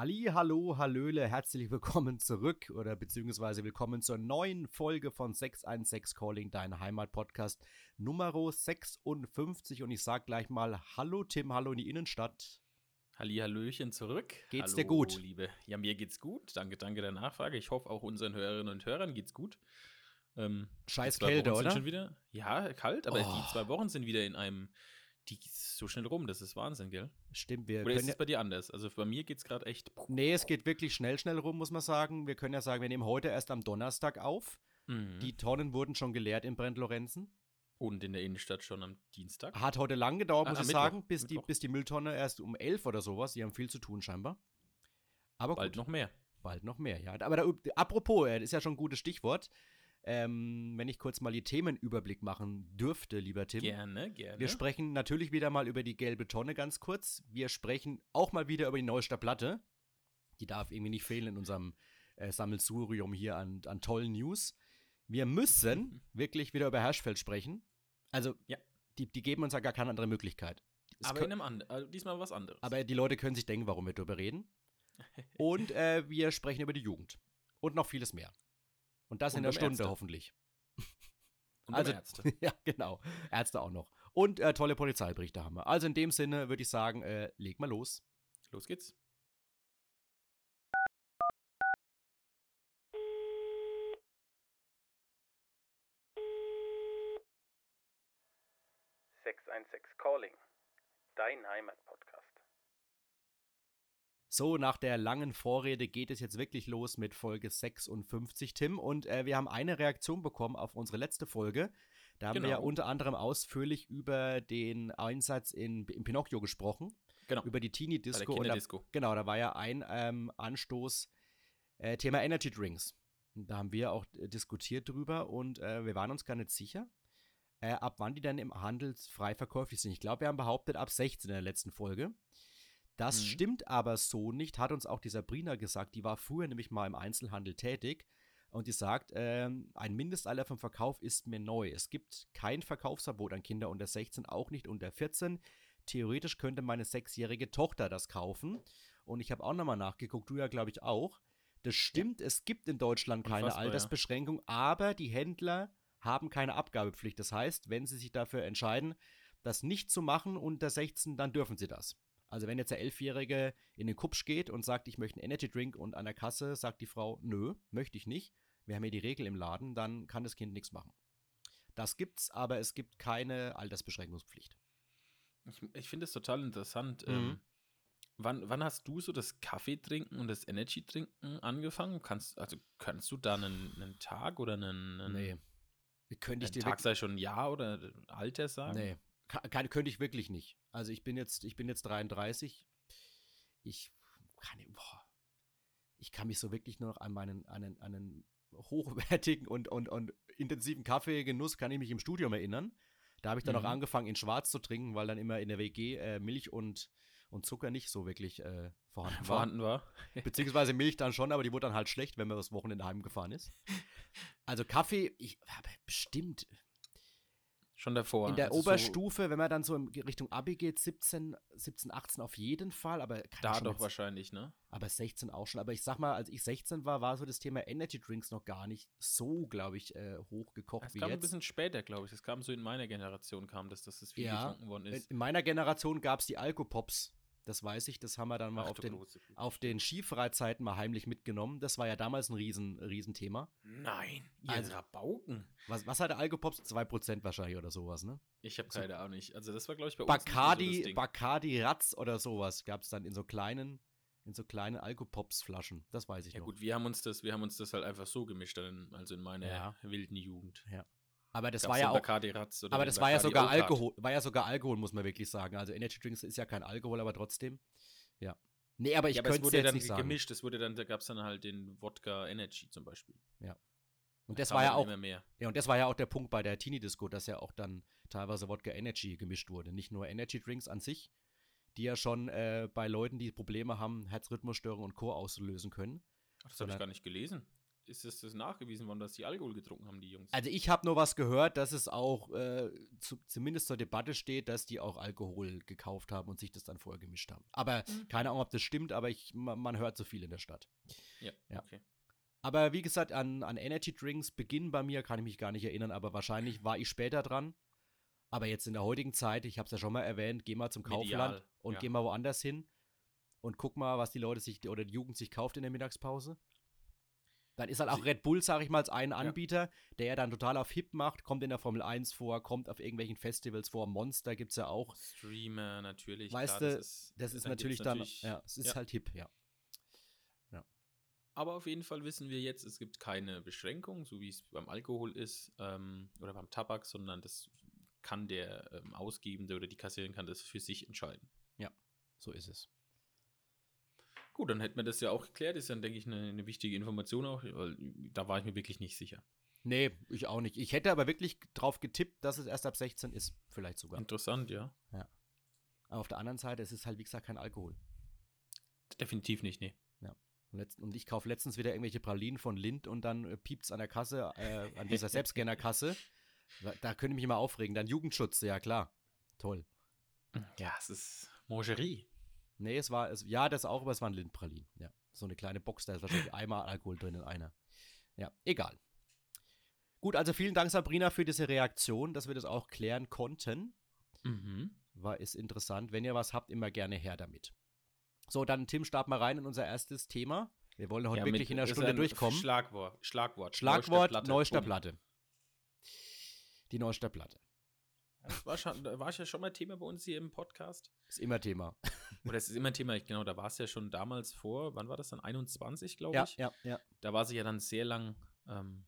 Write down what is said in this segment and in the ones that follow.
Ali, hallo, hallöle, herzlich willkommen zurück oder beziehungsweise willkommen zur neuen Folge von 616 Calling, dein Heimat-Podcast Nummer 56 und ich sag gleich mal Hallo Tim, hallo in die Innenstadt. Halli, Hallöchen zurück. Geht's hallo, dir gut? Liebe. Ja, mir geht's gut. Danke, danke der Nachfrage. Ich hoffe auch unseren Hörerinnen und Hörern geht's gut. Ähm, Scheiß Kälte, oder? Schon wieder, ja, kalt, aber Oh. die zwei Wochen sind wieder in einem, die ist so schnell rum, das ist Wahnsinn, gell? Stimmt, wir Oder ist es bei dir anders? Also bei mir geht's gerade echt. Nee, es geht wirklich schnell, schnell rum, muss man sagen. Wir können ja sagen, wir nehmen heute erst am Donnerstag auf. Mhm. Die Tonnen wurden schon geleert in Brent-Lorenzen. Und in der Innenstadt schon am Dienstag. Hat heute lang gedauert, Ah, muss ich Mittwoch. sagen, bis die, bis die Mülltonne erst um 11 oder sowas. Die haben viel zu tun scheinbar. Aber Bald gut, noch mehr. bald noch mehr, ja. Aber da, apropos, äh, das ist ja schon ein gutes Stichwort. Ähm, wenn ich kurz mal die Themenüberblick machen dürfte, lieber Tim. Gerne, gerne. Wir sprechen natürlich wieder mal über die gelbe Tonne ganz kurz. Wir sprechen auch mal wieder über die Neustadt Platte. Die darf irgendwie nicht fehlen in unserem äh, Sammelsurium hier an, an tollen News. Wir müssen wirklich wieder über Herschfeld sprechen. Also, Ja. die, die geben uns ja gar keine andere Möglichkeit. Es aber in einem anderen, also diesmal was anderes. aber die Leute können sich denken, warum wir darüber reden. Und äh, wir sprechen über die Jugend. Und noch vieles mehr. Und das Und in der Stunde Ärzte. hoffentlich. Und also- Ärzte. ja, genau. Ärzte auch noch. Und äh, tolle Polizeiberichte haben wir. Also in dem Sinne würde ich sagen, äh, leg mal los. Los geht's. Calling, dein Heimatpodcast. So, nach der langen Vorrede geht es jetzt wirklich los mit Folge 56, Tim. Und äh, wir haben eine Reaktion bekommen auf unsere letzte Folge. Da haben wir ja Genau. unter anderem ausführlich über den Einsatz in, in Pinocchio gesprochen. Genau. Über die Teenie-Disco. Bei der und da-. Genau, da war ja ein ähm, Anstoß äh, Thema Energy Drinks. Da haben wir auch äh, diskutiert drüber und äh, wir waren uns gar nicht sicher, äh, ab wann die dann im Handel frei verkäuflich sind. Ich glaube, wir haben behauptet, ab 16 in der letzten Folge. Das Mhm. stimmt aber so nicht, hat uns auch die Sabrina gesagt. Die war früher nämlich mal im Einzelhandel tätig und die sagt, ähm, ein Mindestalter vom Verkauf ist mir neu. Es gibt kein Verkaufsverbot an Kinder unter 16, auch nicht unter 14. Theoretisch könnte meine sechsjährige Tochter das kaufen. Und ich habe auch nochmal nachgeguckt, du ja, glaube ich, auch. Das stimmt, es gibt in Deutschland keine Unfassbar, ja. Altersbeschränkung, aber die Händler haben keine Abgabepflicht. Das heißt, wenn sie sich dafür entscheiden, das nicht zu machen unter 16, dann dürfen sie das. Also wenn jetzt der Elfjährige in den Kupsch geht und sagt, ich möchte einen Energy Drink und an der Kasse sagt die Frau, nö, möchte ich nicht, wir haben hier die Regel im Laden, dann kann das Kind nichts machen. Das gibt's, aber es gibt keine Altersbeschränkungspflicht. Ich, finde es total interessant. Mhm. Ähm, wann, wann hast du so das Kaffeetrinken und das Energy-Trinken angefangen? Kannst, also kannst du da einen, einen Tag oder einen, einen, Nee. Könnte ich dir Tag sei schon ein Jahr oder ein Alter sagen? Nee, kann, könnte ich wirklich nicht. Also ich bin jetzt, ich bin jetzt 33. Ich kann, boah, ich kann mich so wirklich nur noch an meinen, an einen, an einen hochwertigen und, und, und intensiven Kaffeegenuss kann ich mich im Studium erinnern. Da habe ich dann Mhm. auch angefangen, in Schwarz zu trinken, weil dann immer in der WG äh, Milch und, und Zucker nicht so wirklich äh, vorhanden war. Vorhanden war. Beziehungsweise Milch dann schon, aber die wurde dann halt schlecht, wenn man das Wochenende heimgefahren ist. Also Kaffee, ich habe bestimmt Schon davor. in der also Oberstufe, wenn man dann so in Richtung Abi geht, 17, 17, 18 auf jeden Fall, aber So, da doch mit- wahrscheinlich, ne? aber 16 auch schon. Aber ich sag mal, als ich 16 war, war so das Thema Energy Drinks noch gar nicht so, glaube ich, äh, hochgekocht Es wie kam ein jetzt. bisschen später, glaube ich. Es kam so in meiner Generation, kam das, dass das viel Ja, getrunken worden ist. in meiner Generation gab es die Alkopops. Das weiß ich, das haben wir dann mal Ach auf den, auf den Skifreizeiten mal heimlich mitgenommen. Das war ja damals ein Riesen, Riesenthema. Nein, ihr Also- Rabauken. Was, was hatte Alkopops? 2% wahrscheinlich oder sowas, ne? Ich habe keine Ahnung. Ich, also das war, glaube ich, bei uns nicht mehr so Bacardi. Bacardi Ratz oder sowas gab es dann in so kleinen, in so kleinen Alkopops-Flaschen. Das weiß ich Ja noch. gut, wir haben uns das, wir haben uns das halt einfach so gemischt, dann, also in meiner Ja. wilden Jugend. Aber das Gab's war ja auch, aber das war ja sogar. Alkohol, war ja sogar Alkohol, muss man wirklich sagen. Also Energy Drinks ist ja kein Alkohol, aber trotzdem. Ja. Nee, aber ich ja, könnte es wurde jetzt dann nicht sagen. gemischt. Es wurde dann, da gab es dann halt den Wodka Energy zum Beispiel. Und das war ja auch, ja, und das war ja auch der Punkt bei der Teenie Disco, dass ja auch dann teilweise Wodka Energy gemischt wurde. Nicht nur Energy Drinks an sich, die ja schon äh, bei Leuten, die Probleme haben, Herzrhythmusstörungen und Co. auslösen können. Ach, das habe ich gar nicht gelesen. Ist es das nachgewiesen worden, dass die Alkohol getrunken haben, die Jungs? Also ich habe nur was gehört, dass es auch äh, zu, zumindest zur Debatte steht, dass die auch Alkohol gekauft haben und sich das dann vorher gemischt haben. Aber Mhm. keine Ahnung, ob das stimmt, aber ich, man, man hört so viel in der Stadt. ja, ja. okay. Aber wie gesagt, an, an Energy Drinks Beginn bei mir kann ich mich gar nicht erinnern, aber wahrscheinlich war ich später dran. Aber jetzt in der heutigen Zeit, ich habe es ja schon mal erwähnt, geh mal zum Kaufland Medial, und ja. geh mal woanders hin und guck mal, was die Leute sich oder die Jugend sich kauft in der Mittagspause. Dann ist halt auch Sie- Red Bull, sage ich mal, als ein Anbieter, der ja dann total auf Hip macht, kommt in der Formel 1 vor, kommt auf irgendwelchen Festivals vor. Monster gibt es ja auch. Streamer natürlich. Weißt klar, du, das ist, Das ist dann natürlich dann, natürlich- ja, es ist ja. halt Hip, ja. Aber auf jeden Fall wissen wir jetzt, es gibt keine Beschränkung, so wie es beim Alkohol ist ähm, oder beim Tabak, sondern das kann der ähm, Ausgebende oder die Kassiererin kann das für sich entscheiden. So ist es. Gut, dann hätten wir das ja auch geklärt. Ist dann, denke ich, eine, eine wichtige Information auch, weil da war ich mir wirklich nicht sicher. Nee, ich auch nicht. Ich hätte aber wirklich drauf getippt, dass es erst ab 16 ist, vielleicht sogar. Interessant, ja. Aber auf der anderen Seite, es ist halt, wie gesagt, kein Alkohol. Definitiv nicht, nee. Und, letzt, und ich kaufe letztens wieder irgendwelche Pralinen von Lind und dann äh, piept's an der Kasse, äh, an dieser Selbstscanner-Kasse. Da, da könnte ich mich immer aufregen. Dann Jugendschutz, ja klar. Toll. Ja, es ist Mangerie. Nee, es war, es, ja, das auch, aber es waren Lindpralinen. Ja. So eine kleine Box, da ist wahrscheinlich einmal Alkohol drin in einer. Ja, egal. Gut, also vielen Dank, Sabrina, für diese Reaktion, dass wir das auch klären konnten. Mhm. War ist interessant. Wenn ihr was habt, immer gerne her damit. So, dann Tim, start mal rein in unser erstes Thema. Wir wollen heute Ja, wirklich mit- in einer Stunde durchkommen. Schlagwort. Schlagwort. Schlagwort Neustadtplatte. Neustadtplatte. Die Neustadtplatte. Das war, schon, war ja schon mal Thema bei uns hier im Podcast. Ist immer Thema. Oder es ist immer Thema, ich- genau, da war es ja schon damals vor, wann war das dann? 21, glaube Ja, ich. ja, ja. Da war sie ja dann sehr lang ähm,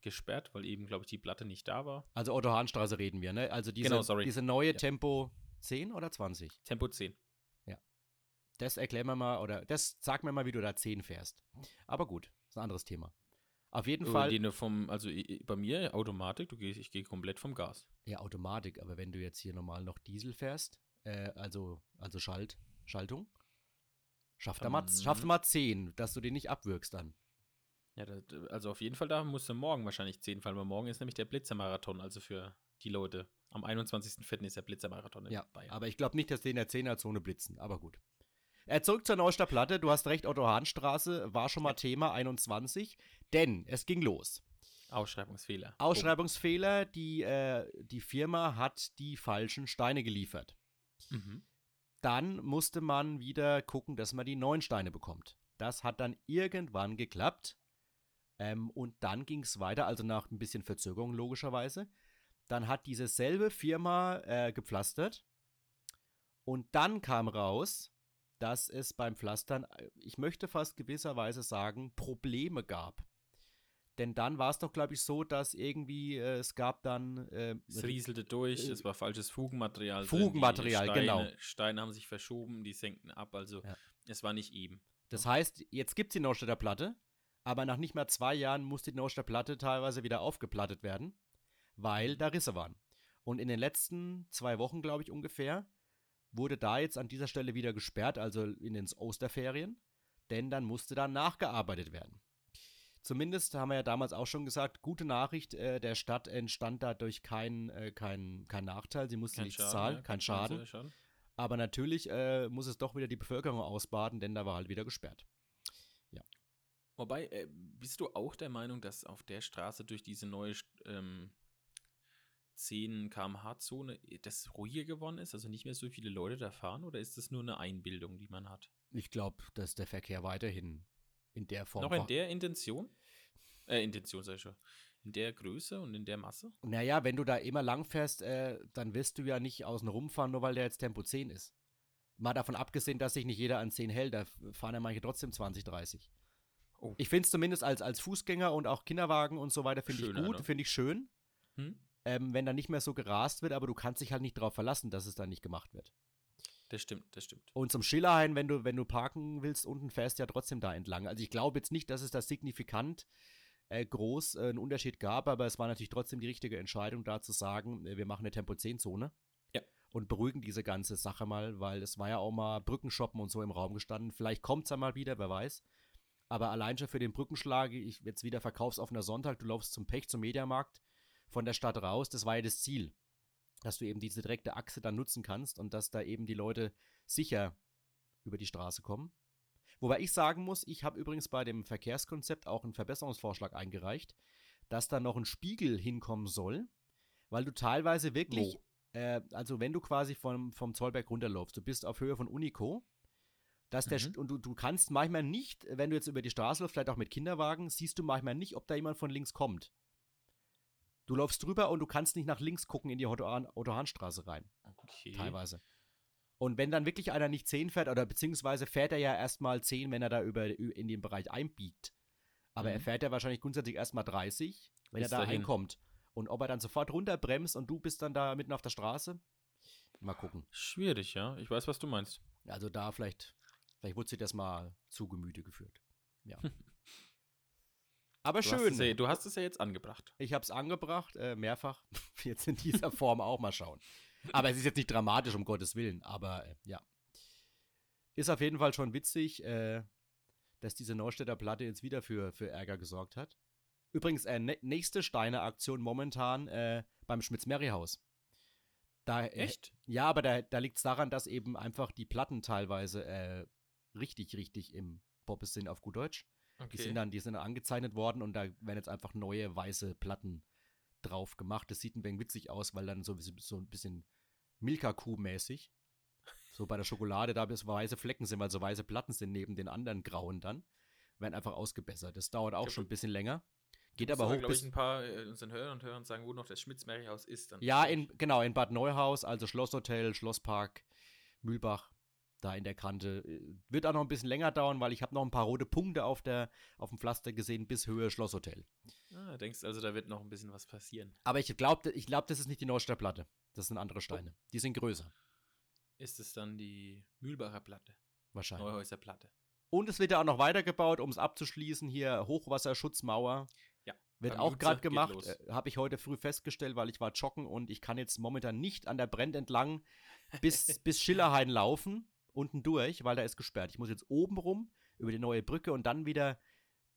gesperrt, weil eben, glaube ich, die Platte nicht da war. Also Otto-Hahn-Straße reden wir, ne? Also diese, Genau, sorry. diese neue Ja. Tempo 10 oder 20? Tempo 10. Das erklär mir mal, oder das sag mir mal, wie du da 10 fährst. Aber gut, ist ein anderes Thema. Auf jeden Fall. Den vom, also bei mir Automatik, du gehst, ich gehe komplett vom Gas. Ja, Automatik, aber wenn du jetzt hier normal noch Diesel fährst, äh, also, also Schalt, Schaltung, schaff da, mal, Ähm. schaff da mal 10, dass du den nicht abwürgst dann. Ja, da, da- also auf jeden Fall da musst du morgen wahrscheinlich 10 fallen, weil morgen ist nämlich der Blitzermarathon, also für die Leute. Am 21.04. ist der Blitzermarathon in Ja, Bayern. aber ich glaube nicht, dass die in der 10er-Zone blitzen, aber gut. Äh, zurück zur Neustadt Platte. Du hast recht, Otto-Hahn-Straße war schon mal Thema 21, denn es ging los. Ausschreibungsfehler. Ausschreibungsfehler, die, äh, die Firma hat die falschen Steine geliefert. Mhm. Dann musste man wieder gucken, dass man die neuen Steine bekommt. Das hat dann irgendwann geklappt. Ähm, und dann ging es weiter, also nach ein bisschen Verzögerung logischerweise. Dann hat diese selbe Firma äh, gepflastert. Und dann kam raus, dass es beim Pflastern, äh, ich möchte fast gewisserweise sagen, Probleme gab. Denn dann war es doch, glaube ich, so, dass irgendwie äh, es gab dann äh, Es rieselte durch, äh, es war falsches Fugenmaterial. Fugenmaterial, drin, die genau. Steine, Steine haben sich verschoben, die senkten ab, also Ja. es war nicht eben. Das heißt, jetzt gibt es die Neustädter Platte, aber nach nicht mehr zwei Jahren musste die Neustädter Platte teilweise wieder aufgeplattet werden, weil da Risse waren. Und in den letzten zwei Wochen, glaube ich, ungefähr, wurde da jetzt an dieser Stelle wieder gesperrt, also in den Osterferien, denn dann musste da nachgearbeitet werden. Zumindest haben wir ja damals auch schon gesagt, gute Nachricht, äh, der Stadt entstand dadurch kein, äh, kein, kein Nachteil, sie musste Kein nichts Schaden, zahlen, ja, kein Schaden. Schaden. Aber natürlich äh, muss es doch wieder die Bevölkerung ausbaden, denn da war halt wieder gesperrt. Wobei, äh, bist du auch der Meinung, dass auf der Straße durch diese neue ähm, 10 km/h-Zone das ruhiger geworden ist? Also nicht mehr so viele Leute da fahren? Oder ist das nur eine Einbildung, die man hat? Ich glaube, dass der Verkehr weiterhin in der Form. Noch in der Intention? Äh, Intention sag ich schon. In der Größe und in der Masse? Naja, wenn du da immer lang fährst, äh, dann wirst du ja nicht außen rumfahren, nur weil der jetzt Tempo 10 ist. Mal davon abgesehen, dass sich nicht jeder an 10 hält, da fahren ja manche trotzdem 20, 30. Oh. Ich finde es zumindest als, als Fußgänger und auch Kinderwagen und so weiter, finde ich gut, ne? finde ich schön, Hm? Ähm, wenn da nicht mehr so gerast wird, aber du kannst dich halt nicht darauf verlassen, dass es dann nicht gemacht wird. Das stimmt, das stimmt. Und zum Schillerhain, wenn du, wenn du parken willst, unten fährst ja trotzdem da entlang. Also ich glaube jetzt nicht, dass es da signifikant äh, groß äh, einen Unterschied gab, aber es war natürlich trotzdem die richtige Entscheidung, da zu sagen, äh, wir machen eine Tempo-10-Zone. Ja. Und beruhigen diese ganze Sache mal, weil es war ja auch mal Brückenshoppen und so im Raum gestanden. Vielleicht kommt es ja mal wieder, wer weiß. Aber allein schon für den Brückenschlag, ich jetzt wieder verkaufsoffener Sonntag, du laufst zum Pech, zum Mediamarkt von der Stadt raus, das war ja das Ziel. Dass du eben diese direkte Achse dann nutzen kannst und dass da eben die Leute sicher über die Straße kommen. Wobei ich sagen muss, ich habe übrigens bei dem Verkehrskonzept auch einen Verbesserungsvorschlag eingereicht, dass da noch ein Spiegel hinkommen soll, weil du teilweise wirklich, äh, also wenn du quasi vom, vom Zollberg runterläufst, du bist auf Höhe von Unico, dass der, Mhm. und du, du kannst manchmal nicht, wenn du jetzt über die Straße läufst, vielleicht auch mit Kinderwagen, siehst du manchmal nicht, ob da jemand von links kommt. Du läufst drüber und du kannst nicht nach links gucken in die Otto-Hahn- Otto-Hahn-Straße rein Okay. teilweise. Und wenn dann wirklich einer nicht 10 fährt, oder beziehungsweise fährt er ja erstmal 10, wenn er da über, in den Bereich einbiegt. Aber er Mhm. fährt ja wahrscheinlich grundsätzlich erstmal 30, wenn Bis er da dahin. einkommt. Und ob er dann sofort runterbremst und du bist dann da mitten auf der Straße, mal gucken. Schwierig, ja. Ich weiß, was du meinst. Also da vielleicht, vielleicht wurde sich das mal zu Gemüte geführt. Ja. Aber Du hast, schön. es ja, du hast es ja jetzt angebracht. Ich habe es angebracht, äh, mehrfach. Jetzt in dieser Form auch mal schauen. Aber es ist jetzt nicht dramatisch, um Gottes Willen. Aber äh, ja. Ist auf jeden Fall schon witzig, äh, dass diese Neustädter Platte jetzt wieder für, für Ärger gesorgt hat. Übrigens, äh, nä- nächste Steine-Aktion momentan äh, beim Schmitz-Merry-Haus. Da, äh, Echt? Ja, aber da, da liegt es daran, dass eben einfach die Platten teilweise richtig, richtig im Poppes sind auf gut Deutsch. Die sind dann, die sind dann angezeichnet worden und da werden jetzt einfach neue weiße Platten drauf gemacht. Das sieht ein wenig witzig aus, weil dann so, so ein bisschen Milka-Kuh-mäßig. So bei der Schokolade, da bis weiße Flecken sind, weil so weiße Platten sind neben den anderen grauen dann. Werden einfach ausgebessert. Das dauert auch schon ein bisschen länger. Geht aber hoch glaube bis. ich, ein paar äh, unseren Hörern und Hörern sagen, wo noch das Schmitz-Merry-Haus ist. Dann Ja, in, genau, in Bad Neuhaus, also Schlosshotel, Schlosspark, Mühlbach, da in der Kante. Äh, Wird auch noch ein bisschen länger dauern, weil ich habe noch ein paar rote Punkte auf, der, auf dem Pflaster gesehen bis Höhe Schlosshotel. Ah, denkst also, da wird noch ein bisschen was passieren. Aber ich glaube, ich glaub, das ist nicht die Neustädter Platte. Das sind andere Steine. Die sind größer, Ist es dann die Mühlbacher Platte? wahrscheinlich. Neuhäuser Platte. Und es wird ja auch noch weitergebaut, um es abzuschließen. Hier Hochwasserschutzmauer. Ja, Wird auch gerade gemacht. Äh, Habe ich heute früh festgestellt, weil ich war joggen und ich kann jetzt momentan nicht an der Brenn entlang bis, bis Schillerhain laufen, unten durch, weil da ist gesperrt. Ich muss jetzt oben rum über die neue Brücke und dann wieder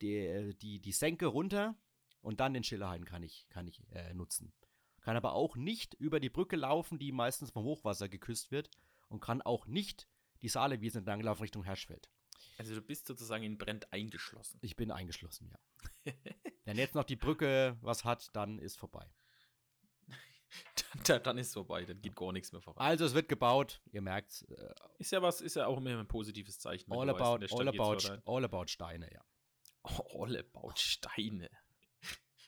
die, die, die Senke runter und dann den Schillerhain kann ich, kann ich äh, nutzen. Kann aber auch nicht über die Brücke laufen, die meistens vom Hochwasser geküsst wird und kann auch nicht die Saalewiese entlang laufen Richtung Herschfeld. Also du bist sozusagen in Brent eingeschlossen. Ich bin eingeschlossen, ja. Wenn jetzt noch die Brücke was hat, dann ist vorbei. dann, dann ist es vorbei, dann geht gar nichts mehr voran. Also es wird gebaut, ihr merkt, äh, Ist ja was, ist ja auch immer ein positives Zeichen. all, weißt, about, Stadt all, about, all about Steine, ja. All about Steine.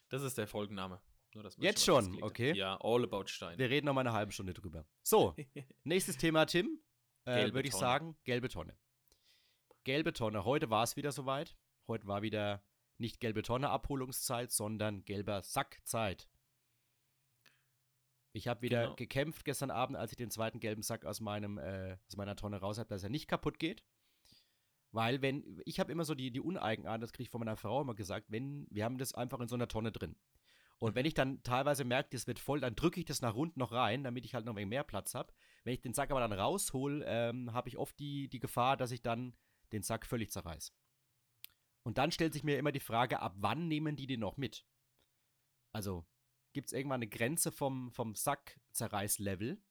Das ist der Folgenname. Nur, dass man Jetzt schon, hat. okay. Ja, All about Steine. Wir reden noch mal eine halbe Stunde drüber. So, nächstes Thema, Tim. Äh, Würde ich sagen, gelbe Tonne. Gelbe Tonne. Heute war es wieder soweit. Heute war wieder nicht gelbe Tonne Abholungszeit, sondern gelber Sackzeit. Ich habe wieder Genau. gekämpft gestern Abend, als ich den zweiten gelben Sack aus, meinem, äh, aus meiner Tonne raus habe, dass er nicht kaputt geht. Weil wenn, ich habe immer so die, die Uneigenart, das kriege ich von meiner Frau immer gesagt, wenn, wir haben das einfach in so einer Tonne drin. Und wenn ich dann teilweise merke, das wird voll, dann drücke ich das nach unten noch rein, damit ich halt noch ein wenig mehr Platz habe. Wenn ich den Sack aber dann raushol, ähm, habe ich oft die, die Gefahr, dass ich dann den Sack völlig zerreiß. Und dann stellt sich mir immer die Frage, ab wann nehmen die den noch mit? Also, gibt es irgendwann eine Grenze vom, vom Sack-Zerreiß-Level,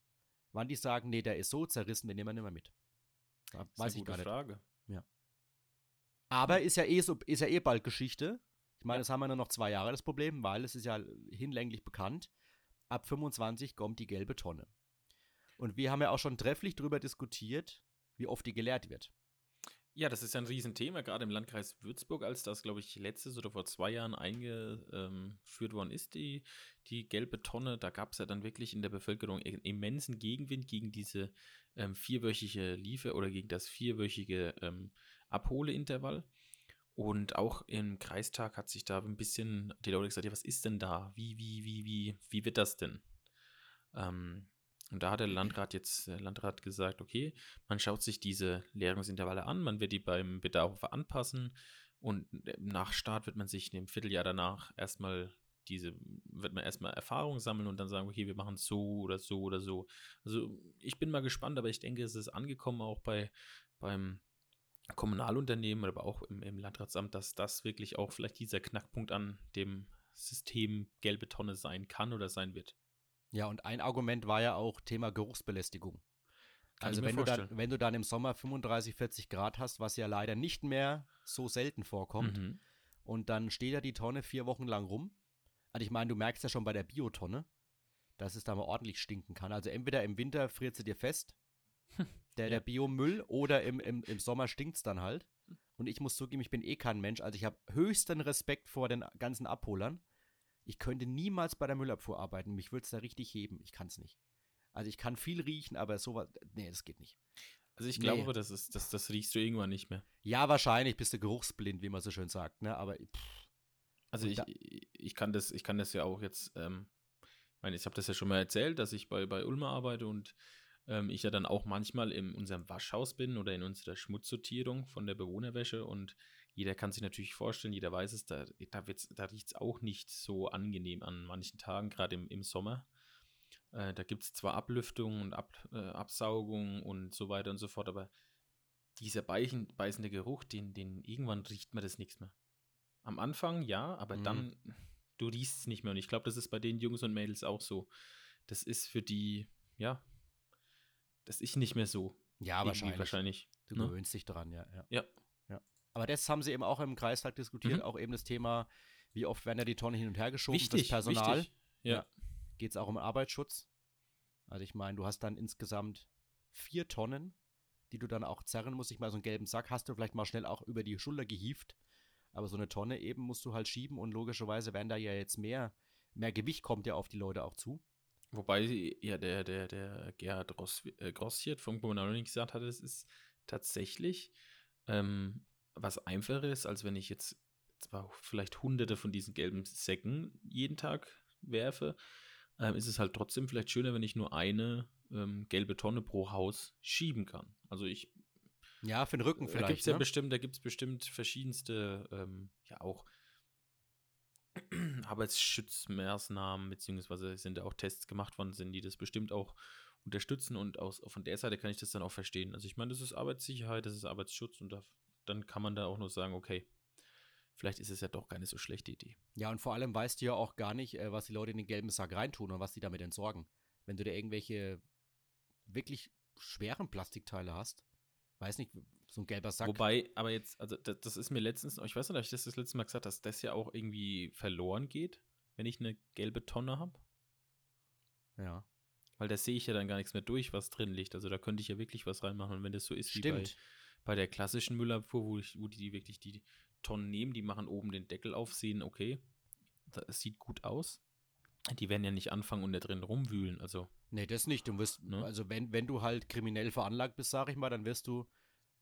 wann die sagen, nee, der ist so zerrissen, den nehmen wir nicht mehr mit. Da Das ist weiß eine ich gute gar nicht. Frage. Aber ist ja eh so, ist ja eh bald Geschichte. Ich meine, das haben wir nur noch zwei Jahre das Problem, weil es ist ja hinlänglich bekannt. Ab 25 kommt die gelbe Tonne. Und wir haben ja auch schon trefflich darüber diskutiert, wie oft die geleert wird. Ja, das ist ein Riesenthema, gerade im Landkreis Würzburg, als das, glaube ich, letztes oder vor zwei Jahren eingeführt worden ist, die, die gelbe Tonne. Da gab es ja dann wirklich in der Bevölkerung einen immensen Gegenwind gegen diese ähm, vierwöchige Liefer- oder gegen das vierwöchige ähm, Abholeintervall. Und auch im Kreistag hat sich da ein bisschen die Leute gesagt, ja, was ist denn da? Wie, wie, wie, wie, wie wird das denn? Ähm, und da hat der Landrat jetzt, der Landrat gesagt, okay, man schaut sich diese Leerungsintervalle an, man wird die beim Bedarf anpassen und nach Start wird man sich einem Vierteljahr danach erstmal diese, wird man erstmal Erfahrung sammeln und dann sagen, okay, wir machen es so oder so oder so. Also ich bin mal gespannt, aber ich denke, es ist angekommen auch bei, beim Kommunalunternehmen, aber auch im, im Landratsamt, dass das wirklich auch vielleicht dieser Knackpunkt an dem System gelbe Tonne sein kann oder sein wird. Ja, und ein Argument war ja auch Thema Geruchsbelästigung. Kann also wenn du, dann, wenn du dann im Sommer 35, 40 Grad hast, was ja leider nicht mehr so selten vorkommt, Mhm. und dann steht da die Tonne vier Wochen lang rum. Also ich meine, du merkst ja schon bei der Biotonne, dass es da mal ordentlich stinken kann. Also entweder im Winter friert sie dir fest, der, der Ja. Biomüll, oder im, im, im Sommer stinkt es dann halt. Und ich muss zugeben, ich bin eh kein Mensch. Also ich habe höchsten Respekt vor den ganzen Abholern. Ich könnte niemals bei der Müllabfuhr arbeiten. Mich würde es da richtig heben. Ich kann es nicht. Also ich kann viel riechen, aber sowas, nee, das geht nicht. Also ich Nee. glaube, das, ist, das, das riechst du irgendwann nicht mehr. Ja, wahrscheinlich bist du geruchsblind, wie man so schön sagt, ne? Aber pff, Also ich, ich kann das, ich kann das ja auch jetzt, ähm, ich meine, ich habe das ja schon mal erzählt, dass ich bei, bei Ulmer arbeite und ähm, ich ja dann auch manchmal in unserem Waschhaus bin oder in unserer Schmutzsortierung von der Bewohnerwäsche und jeder kann sich natürlich vorstellen, jeder weiß es, da, da, da riecht es auch nicht so angenehm an manchen Tagen, gerade im, im Sommer. Äh, da gibt es zwar Ablüftung und Ab, äh, Absaugung und so weiter und so fort, aber dieser beichen, beißende Geruch, den, den irgendwann riecht man das nichts mehr. Am Anfang ja, aber Mhm. dann, du riechst es nicht mehr. Und ich glaube, das ist bei den Jungs und Mädels auch so. Das ist für die, ja, das ist nicht mehr so. ja, wahrscheinlich. wahrscheinlich. Du ne? gewöhnst dich dran, ja, ja. Ja. Aber das haben sie eben auch im Kreistag diskutiert, Mhm. auch eben das Thema, wie oft werden da die Tonnen hin und her geschoben Wichtig, fürs Personal. wichtig. Ja. Ja. Geht es auch um Arbeitsschutz. Also ich meine, du hast dann insgesamt vier Tonnen, die du dann auch zerren musst. Ich meine, so einen gelben Sack hast du vielleicht mal schnell auch über die Schulter gehieft. Aber so eine Tonne eben musst du halt schieben und logischerweise werden da ja jetzt mehr, mehr Gewicht kommt ja auf die Leute auch zu. Wobei ja der, der, der Gerhard Ross, äh, Grossiert vom Kommunalring gesagt hat, es ist tatsächlich ähm, was einfaches, als wenn ich jetzt zwar vielleicht hunderte von diesen gelben Säcken jeden Tag werfe, ähm, ist es halt trotzdem vielleicht schöner, wenn ich nur eine ähm, gelbe Tonne pro Haus schieben kann. Also ich Ja, für den Rücken da vielleicht. gibt es ja ne? bestimmt, da gibt's bestimmt verschiedenste, ähm, ja auch Arbeitsschutzmaßnahmen, beziehungsweise sind da auch Tests gemacht worden, sind die das bestimmt auch unterstützen und aus, von der Seite kann ich das dann auch verstehen. Also ich meine, das ist Arbeitssicherheit, das ist Arbeitsschutz und da, dann kann man da auch nur sagen, okay, vielleicht ist es ja doch keine so schlechte Idee. Ja, und vor allem weißt du ja auch gar nicht, äh, was die Leute in den gelben Sack reintun und was die damit entsorgen. Wenn du da irgendwelche wirklich schweren Plastikteile hast, weiß nicht, so ein gelber Sack. Wobei, aber jetzt, also das, das ist mir letztens, ich weiß nicht, ob ich das das letzte Mal gesagt habe, dass das ja auch irgendwie verloren geht, wenn ich eine gelbe Tonne habe. ja, Weil da sehe ich ja dann gar nichts mehr durch, was drin liegt. Also da könnte ich ja wirklich was reinmachen. Und wenn das so ist wie bei, stimmt. bei der klassischen Müllabfuhr, wo, ich, wo die wirklich die Tonnen nehmen, die machen oben den Deckel auf, sehen, okay, das sieht gut aus. Die werden ja nicht anfangen und da drin rumwühlen. Also, Nee, das nicht. Du wirst, Ne? also wenn, wenn du halt kriminell veranlagt bist, sag ich mal, dann wirst du,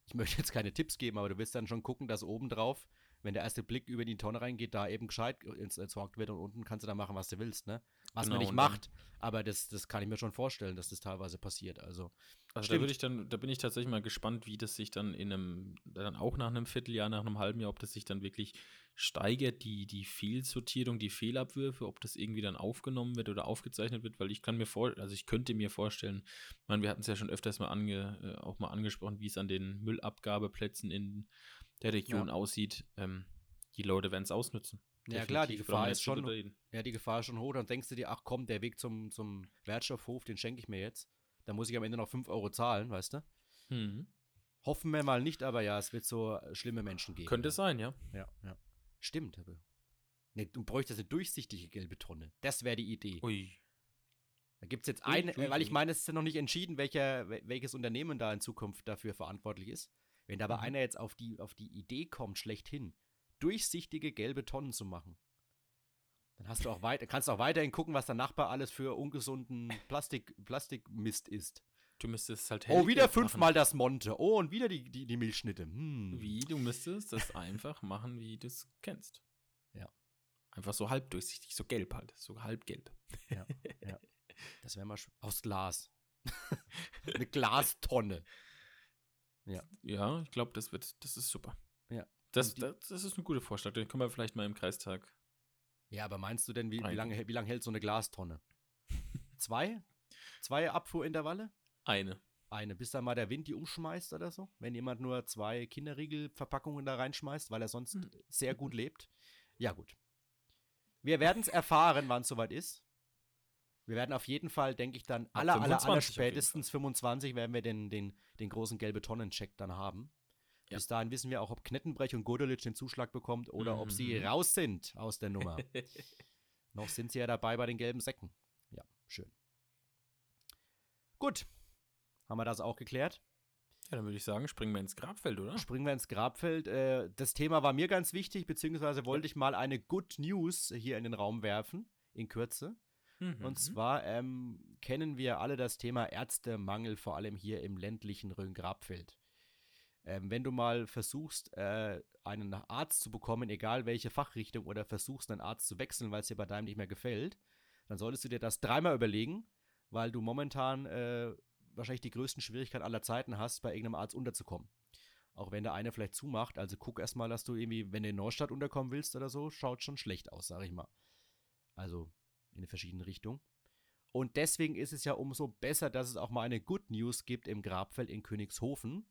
ich möchte jetzt keine Tipps geben, aber du wirst dann schon gucken, dass oben drauf, wenn der erste Blick über die Tonne reingeht, da eben gescheit entsorgt wird und unten kannst du dann machen, was du willst, ne? Was Genau, man nicht macht, aber das, das kann ich mir schon vorstellen, dass das teilweise passiert. Also, also da Stimmt. würde ich dann, da bin ich tatsächlich mal gespannt, wie das sich dann in einem, dann auch nach einem Vierteljahr, nach einem halben Jahr, ob das sich dann wirklich steigert, die, die Fehlsortierung, die Fehlabwürfe, ob das irgendwie dann aufgenommen wird oder aufgezeichnet wird, weil ich kann mir vor, also ich könnte mir vorstellen, meine, wir hatten es ja schon öfters mal ange, äh, auch mal angesprochen, wie es an den Müllabgabeplätzen in der Region aussieht. Ähm, die Leute werden es ausnutzen. Ja klar, die Gefahr ist schon, ja, die Gefahr ist schon hoch, dann denkst du dir, ach komm, der Weg zum, zum Wertstoffhof, den schenke ich mir jetzt. Da muss ich am Ende noch 5 Euro zahlen, weißt du? Mhm. Hoffen wir mal nicht, aber ja, es wird so schlimme Menschen geben. Könnte ja. sein, ja. Ja, ja. Stimmt, aber. Nee, du bräuchtest eine durchsichtige gelbe Tonne. Das wäre die Idee. Ui. Da gibt es jetzt eine, weil ich meine, es ist ja noch nicht entschieden, welcher, wel- welches Unternehmen da in Zukunft dafür verantwortlich ist. Wenn da aber Mhm. einer jetzt auf die, auf die Idee kommt, schlechthin, durchsichtige gelbe Tonnen zu machen, dann hast du auch weiter, kannst du auch weiterhin gucken, was der Nachbar alles für ungesunden Plastik, Plastikmist isst. Du müsstest halt Oh, wieder fünfmal machen. das Monte. Oh, und wieder die, die, die Milchschnitte. Hm. Wie? Du müsstest das einfach machen, wie du es kennst. Ja. Einfach so halb durchsichtig, so gelb halt, so halbgelb. Ja, ja. Das wäre mal aus Glas. Eine Glastonne. Ja, ich glaube, das wird, das ist super. Das, die- das, das ist ein guter Vorschlag. Den können wir vielleicht mal im Kreistag. Ja, aber meinst du denn, wie, wie, lange, wie lange hält so eine Glastonne? Zwei? Zwei Abfuhrintervalle? Eine. eine, bis dann mal der Wind die umschmeißt oder so. Wenn jemand nur zwei Kinderriegelverpackungen da reinschmeißt, weil er sonst Mhm. sehr gut lebt. Ja, gut. Wir werden es erfahren, wann es soweit ist. Wir werden auf jeden Fall, denke ich, dann aller, aller, aller 25 auf jeden spätestens 25 werden wir den, den, den großen gelbe Tonnen-Check dann haben. Ja. Bis dahin wissen wir auch, ob Knettenbrech und Godelic den Zuschlag bekommt oder ob sie Mhm. raus sind aus der Nummer. Noch sind sie ja dabei bei den gelben Säcken. Ja, schön. Gut. Haben wir das auch geklärt? Ja, dann würde ich sagen, springen wir ins Grabfeld, oder? Springen wir ins Grabfeld. Äh, das Thema war mir ganz wichtig, beziehungsweise wollte ich mal eine Good News hier in den Raum werfen, in Kürze. Mhm. Und zwar ähm, kennen wir alle das Thema Ärztemangel, vor allem hier im ländlichen Rhön-Grabfeld. Ähm, wenn du mal versuchst, äh, einen Arzt zu bekommen, egal welche Fachrichtung, oder versuchst, einen Arzt zu wechseln, weil es dir bei deinem nicht mehr gefällt, dann solltest du dir das dreimal überlegen, weil du momentan äh, wahrscheinlich die größten Schwierigkeiten aller Zeiten hast, bei irgendeinem Arzt unterzukommen. Auch wenn der eine vielleicht zumacht, also guck erstmal, dass du irgendwie, wenn du in Neustadt unterkommen willst oder so, schaut schon schlecht aus, sag ich mal. Also in eine verschiedene Richtung. Und deswegen ist es ja umso besser, dass es auch mal eine Good News gibt im Grabfeld in Königshofen.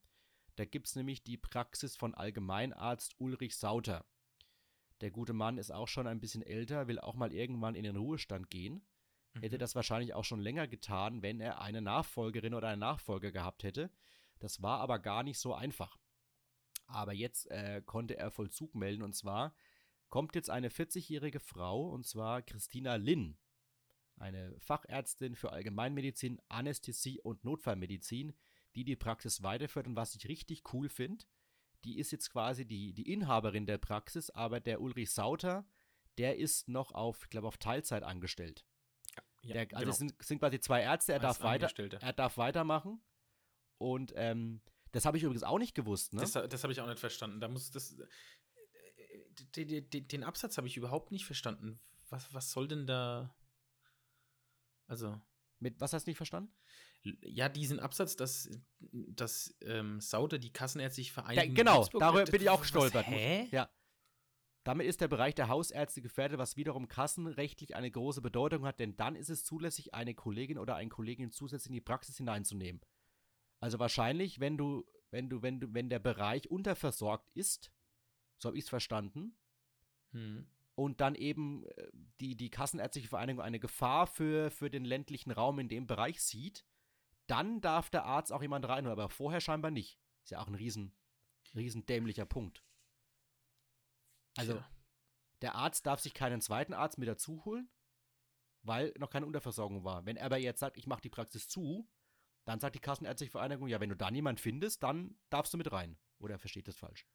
Da gibt es nämlich die Praxis von Allgemeinarzt Ulrich Sauter. Der gute Mann ist auch schon ein bisschen älter, will auch mal irgendwann in den Ruhestand gehen. Hätte Mhm. das wahrscheinlich auch schon länger getan, wenn er eine Nachfolgerin oder einen Nachfolger gehabt hätte. Das war aber gar nicht so einfach. Aber jetzt äh, konnte er Vollzug melden und zwar kommt jetzt eine 40-jährige Frau und zwar Christina Linn, eine Fachärztin für Allgemeinmedizin, Anästhesie und Notfallmedizin, die die Praxis weiterführt und was ich richtig cool finde, die ist jetzt quasi die, die Inhaberin der Praxis, aber der Ulrich Sauter, der ist noch auf, ich glaube, auf Teilzeit angestellt. Ja, Der, also genau. es sind, sind quasi zwei Ärzte, er Als darf, weiter, er darf weitermachen. Und ähm, das habe ich übrigens auch nicht gewusst, ne? Das, das habe ich auch nicht verstanden. Da muss das. Den, den, den Absatz habe ich überhaupt nicht verstanden. Was, was soll denn da. Also. Mit, was hast du nicht verstanden? Ja, diesen Absatz, dass, dass ähm, Sauter die Kassenärztliche Ja, Vereinigung. genau, Würzburg- darüber bin ich auch Was, gestolpert. Hä? Ja. Damit ist der Bereich der Hausärzte gefährdet, was wiederum kassenrechtlich eine große Bedeutung hat, denn dann ist es zulässig, eine Kollegin oder einen Kollegen zusätzlich in die Praxis hineinzunehmen. Also wahrscheinlich, wenn du, wenn du, wenn du, wenn der Bereich unterversorgt ist, so habe ich es verstanden, Hm. und dann eben äh, die, die Kassenärztliche Vereinigung eine Gefahr für, für den ländlichen Raum in dem Bereich sieht, dann darf der Arzt auch jemand rein, aber vorher scheinbar nicht. Ist ja auch ein riesen, riesen dämlicher Punkt. Also, Tja. der Arzt darf sich keinen zweiten Arzt mit dazu holen, weil noch keine Unterversorgung war. Wenn er aber jetzt sagt, ich mache die Praxis zu, dann sagt die Kassenärztliche Vereinigung, ja, wenn du da niemand findest, dann darfst du mit rein. Oder er versteht das falsch.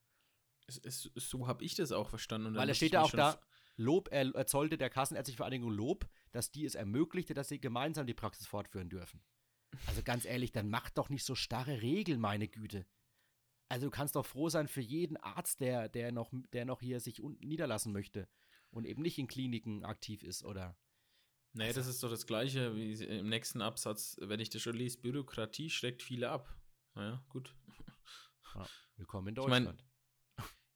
Es, es, so habe ich das auch verstanden. Weil es musste steht ja auch da, Lob, er erzollte der Kassenärztlichen Vereinigung Lob, dass die es ermöglichte, dass sie gemeinsam die Praxis fortführen dürfen. Also ganz ehrlich, dann mach doch nicht so starre Regeln, meine Güte. Also du kannst doch froh sein für jeden Arzt, der, der, noch, der noch hier sich un- niederlassen möchte und eben nicht in Kliniken aktiv ist, oder? Naja, Also- das ist doch das Gleiche wie im nächsten Absatz, wenn ich das schon lese, Bürokratie schreckt viele ab. Naja, gut. Willkommen in Ich mein, Deutschland.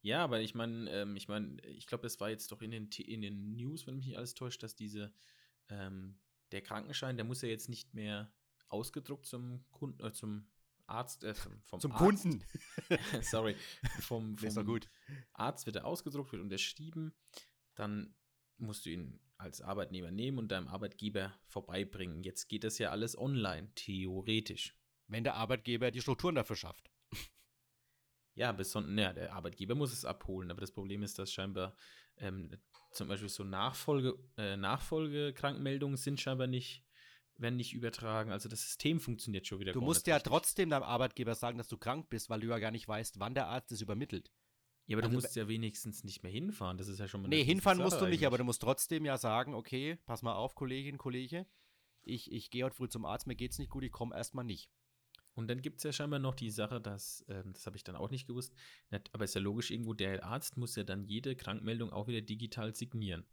Ja, aber ich meine, ähm, ich meine, ich glaube, es war jetzt doch in den, in den News, wenn mich nicht alles täuscht, dass diese, ähm, der Krankenschein, der muss ja jetzt nicht mehr ausgedruckt zum Kunden, äh, zum Arzt, äh, vom Zum Arzt, Kunden. sorry, vom, vom gut. Arzt wird er ausgedruckt, wird unterschrieben, dann musst du ihn als Arbeitnehmer nehmen und deinem Arbeitgeber vorbeibringen. Jetzt geht das ja alles online, theoretisch. Wenn der Arbeitgeber die Strukturen dafür schafft. Ja, beson ja, der Arbeitgeber muss es abholen, aber das Problem ist, dass scheinbar ähm, zum Beispiel so Nachfolge, äh, Nachfolgekrankmeldungen sind scheinbar nicht, werden nicht übertragen. Also das System funktioniert schon wieder Du musst ja richtig. trotzdem deinem Arbeitgeber sagen, dass du krank bist, weil du ja gar nicht weißt, wann der Arzt es übermittelt. Ja, aber also du musst ja wenigstens nicht mehr hinfahren. Das ist ja schon mal. Nee, hinfahren Sache musst du nicht, aber du eigentlich. musst trotzdem ja sagen, okay, pass mal auf, Kollegin, Kollege, ich, ich gehe heute früh zum Arzt, mir geht's nicht gut, ich komme erstmal nicht. Und dann gibt es ja scheinbar noch die Sache, dass, ähm, das habe ich dann auch nicht gewusst, aber ist ja logisch irgendwo, der Arzt muss ja dann jede Krankmeldung auch wieder digital signieren.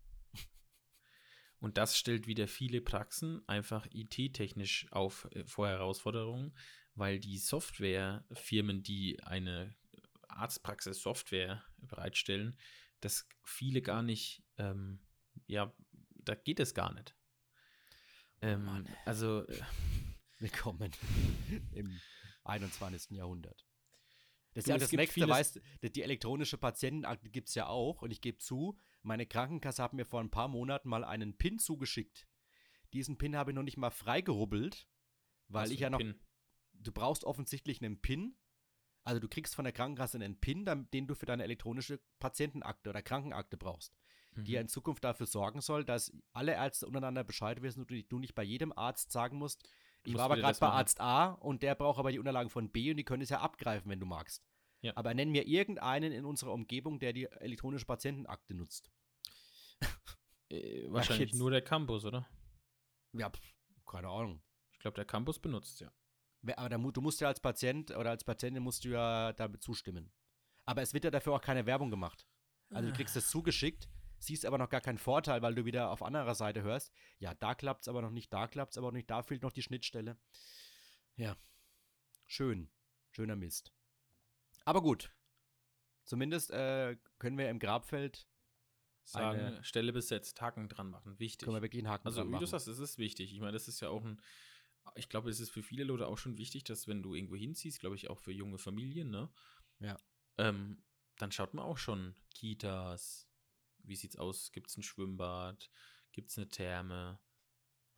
Und das stellt wieder viele Praxen einfach IT-technisch auf äh, vor Herausforderungen, weil die Softwarefirmen, die eine Arztpraxis-Software bereitstellen, das viele gar nicht, ähm, ja, da geht es gar nicht. Ähm, Mann. also, äh, Willkommen im 21. Jahrhundert. Das ist Du, ja das nächste, weißt die elektronische Patientenakte gibt es ja auch. Und ich gebe zu, meine Krankenkasse hat mir vor ein paar Monaten mal einen PIN zugeschickt. Diesen PIN habe ich noch nicht mal freigerubbelt, weil Was ich ja noch. Pin? Du brauchst offensichtlich einen PIN. Also du kriegst von der Krankenkasse einen PIN, den du für deine elektronische Patientenakte oder Krankenakte brauchst die ja Mhm. in Zukunft dafür sorgen soll, dass alle Ärzte untereinander Bescheid wissen und du nicht- bei jedem Arzt sagen musst, ich war aber gerade bei. Arzt A und der braucht aber die Unterlagen von B und die können es ja abgreifen, wenn du magst. Ja. Aber nenn mir irgendeinen in unserer Umgebung, der die elektronische Patientenakte nutzt. Äh, wahrscheinlich nur der Campus, oder? Ja, pf, keine Ahnung. Ich glaube, der Campus benutzt ja. Aber da, du musst ja als Patient oder als Patientin musst du ja damit zustimmen. Aber es wird ja dafür auch keine Werbung gemacht. Also du kriegst es zugeschickt, siehst aber noch gar keinen Vorteil, weil du wieder auf anderer Seite hörst, ja, da klappt's aber noch nicht, da klappt's aber noch nicht, da fehlt noch die Schnittstelle. Ja. Schön. Schöner Mist. Aber gut. Zumindest äh, können wir im Grabfeld Sagen, Eine- Stelle besetzt, Haken dran machen. Wichtig. können wir wirklich einen Haken Also, dran wie machen. du sagst, es ist wichtig. Ich meine, das ist ja auch ein. Ich glaube, es ist für viele Leute auch schon wichtig, dass wenn du irgendwo hinziehst, glaube ich auch für junge Familien, ne? Ja. Ähm, dann schaut man auch schon Kitas. Wie sieht's aus? Gibt es ein Schwimmbad? Gibt es eine Therme?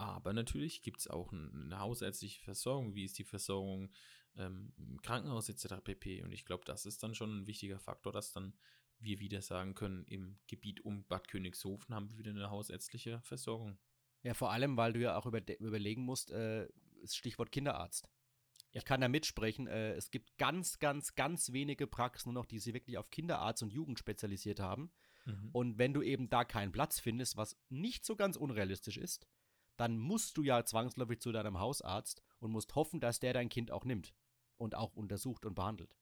Aber natürlich gibt es auch ein, eine hausärztliche Versorgung. Wie ist die Versorgung ähm, im Krankenhaus etc. pp. Und ich glaube, das ist dann schon ein wichtiger Faktor, dass dann wir wieder sagen können, im Gebiet um Bad Königshofen haben wir wieder eine hausärztliche Versorgung. Ja, vor allem, weil du ja auch überde- überlegen musst, äh, das Stichwort Kinderarzt. Ja. Ich kann da mitsprechen, äh, es gibt ganz, ganz, ganz wenige Praxen nur noch, die sich wirklich auf Kinderarzt und Jugend spezialisiert haben. Mhm. Und wenn du eben da keinen Platz findest, was nicht so ganz unrealistisch ist, dann musst du ja zwangsläufig zu deinem Hausarzt und musst hoffen, dass der dein Kind auch nimmt und auch untersucht und behandelt.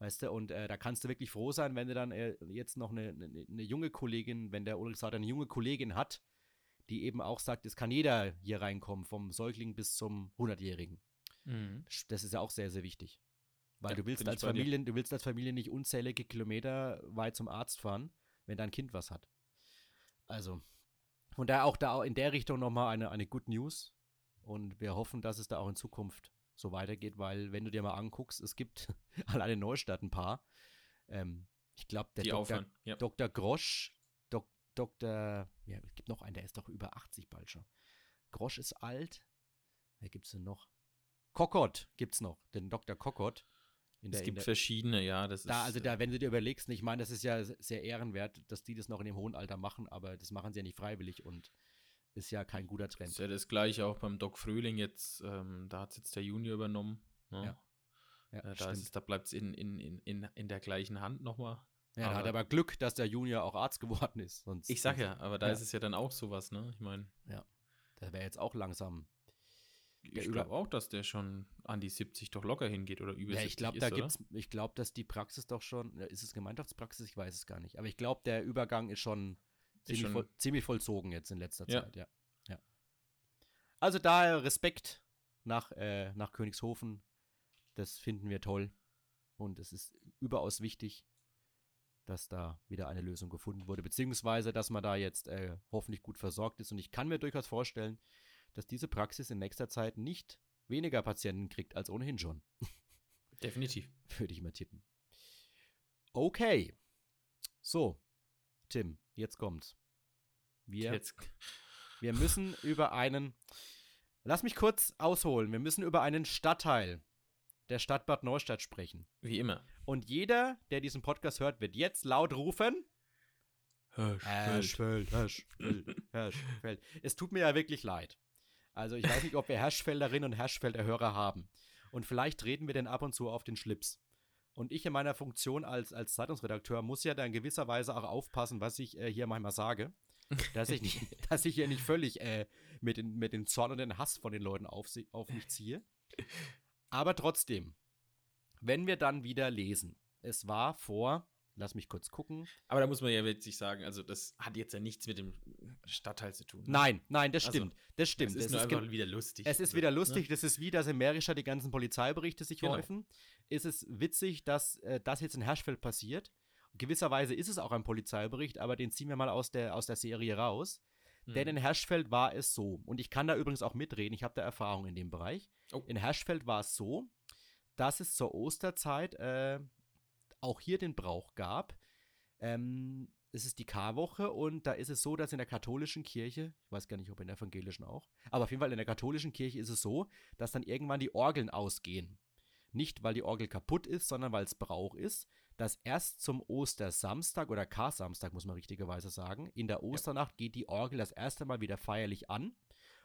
Weißt du, und äh, da kannst du wirklich froh sein, wenn du dann äh, jetzt noch eine, eine, eine junge Kollegin, wenn der Ulrich sagt, eine junge Kollegin hat, die eben auch sagt, es kann jeder hier reinkommen, vom Säugling bis zum 100-Jährigen. Mhm. Das ist ja auch sehr, sehr wichtig. Weil Ja, du willst als dir. Familie, du willst als Familie nicht unzählige Kilometer weit zum Arzt fahren, wenn dein Kind was hat. Also, von daher auch da in der Richtung nochmal eine, eine Good News. Und wir hoffen, dass es da auch in Zukunft so weitergeht, weil wenn du dir mal anguckst, es gibt allein in Neustadt ein paar. Ähm, ich glaube, der Die Dr. Ja. Dr. Grosch, Dok, Dr. Ja, es gibt noch einen, der ist doch über 80 bald schon. Grosch ist alt. Wer gibt's denn noch? Kokott gibt's noch, den Dr. Kokott. Es der, in gibt der, verschiedene, ja. Das da, ist, also äh, da, wenn du dir überlegst, ich meine, das ist ja sehr ehrenwert, dass die das noch in dem hohen Alter machen, aber das machen sie ja nicht freiwillig und ist ja kein guter ist Trend. ja das gleiche auch beim Doc Fröhling jetzt. Ähm, da hat jetzt der Junior übernommen. Ne? Ja. Ja, Äh, da, stimmt. ist es, da bleibt es in, in, in, in, in der gleichen Hand nochmal. ja, da hat aber- er aber Glück, dass der Junior auch Arzt geworden ist. Sonst, Ich sag ja, aber da Ja. ist es ja dann auch sowas, ne? Ich meine, Der wäre jetzt auch langsam. Ich glaube auch, dass der schon an die 70 doch locker hingeht oder über Ja, 70 ich glaube, ist, da oder? gibt's, ich glaube, dass die Praxis doch schon, ja, ist es Gemeinschaftspraxis? Ich weiß es gar nicht. Aber ich glaube, der Übergang ist schon ziemlich, schon- voll, ziemlich vollzogen jetzt in letzter Ja. Zeit, ja. ja. Also daher Respekt nach, äh, nach Königshofen. Das finden wir toll. Und es ist überaus wichtig, dass da wieder eine Lösung gefunden wurde, beziehungsweise, dass man da jetzt äh, hoffentlich gut versorgt ist. Und ich kann mir durchaus vorstellen, dass diese Praxis in nächster Zeit nicht weniger Patienten kriegt als ohnehin schon. Definitiv. Würde ich mal tippen. Okay. So, Tim, jetzt kommt's. Wir, Jetzt, wir müssen über einen. Lass mich kurz ausholen. Wir müssen über einen Stadtteil der Stadt Bad Neustadt sprechen. wie immer. Und jeder, der diesen Podcast hört, wird jetzt laut rufen: Herschfeld, Herschfeld, Herschfeld. Es tut mir ja wirklich leid. Also, ich weiß nicht, ob wir Herschfelderinnen und Herschfelder Hörer haben. Und vielleicht treten wir denn ab und zu auf den Schlips. Und ich in meiner Funktion als, als Zeitungsredakteur muss ja da in gewisser Weise auch aufpassen, was ich äh, hier manchmal sage. Dass ich, nicht, dass ich hier nicht völlig äh, mit, den, mit den Zorn und den Hass von den Leuten auf, auf mich ziehe. Aber trotzdem, wenn wir dann wieder lesen, es war vor, lass mich kurz gucken, Aber da muss man ja wirklich sagen, also das hat jetzt ja nichts mit dem Stadtteil zu tun. ne? Nein, nein, das Also, stimmt. das stimmt. Es ist Es nur ist einfach wieder lustig. Es ist Also, wieder ne? lustig, das ist wie, dass in Mährischer die ganzen Polizeiberichte sich Genau. häufen. Ist es witzig, dass äh, das jetzt in Herschfeld passiert. Gewisserweise ist es auch ein Polizeibericht, aber den ziehen wir mal aus der, aus der Serie raus. Denn in Herschfeld war es so, und ich kann da übrigens auch mitreden, ich habe da Erfahrung in dem Bereich. Oh. In Herschfeld war es so, dass es zur Osterzeit äh, auch hier den Brauch gab. Ähm, es ist die Karwoche und da ist es so, dass in der katholischen Kirche, ich weiß gar nicht, ob in der evangelischen auch, aber auf jeden Fall in der katholischen Kirche ist es so, dass dann irgendwann die Orgeln ausgehen. Nicht, weil die Orgel kaputt ist, sondern weil es Brauch ist, dass erst zum Ostersamstag oder Karsamstag, muss man richtigerweise sagen, in der Osternacht geht die Orgel das erste Mal wieder feierlich an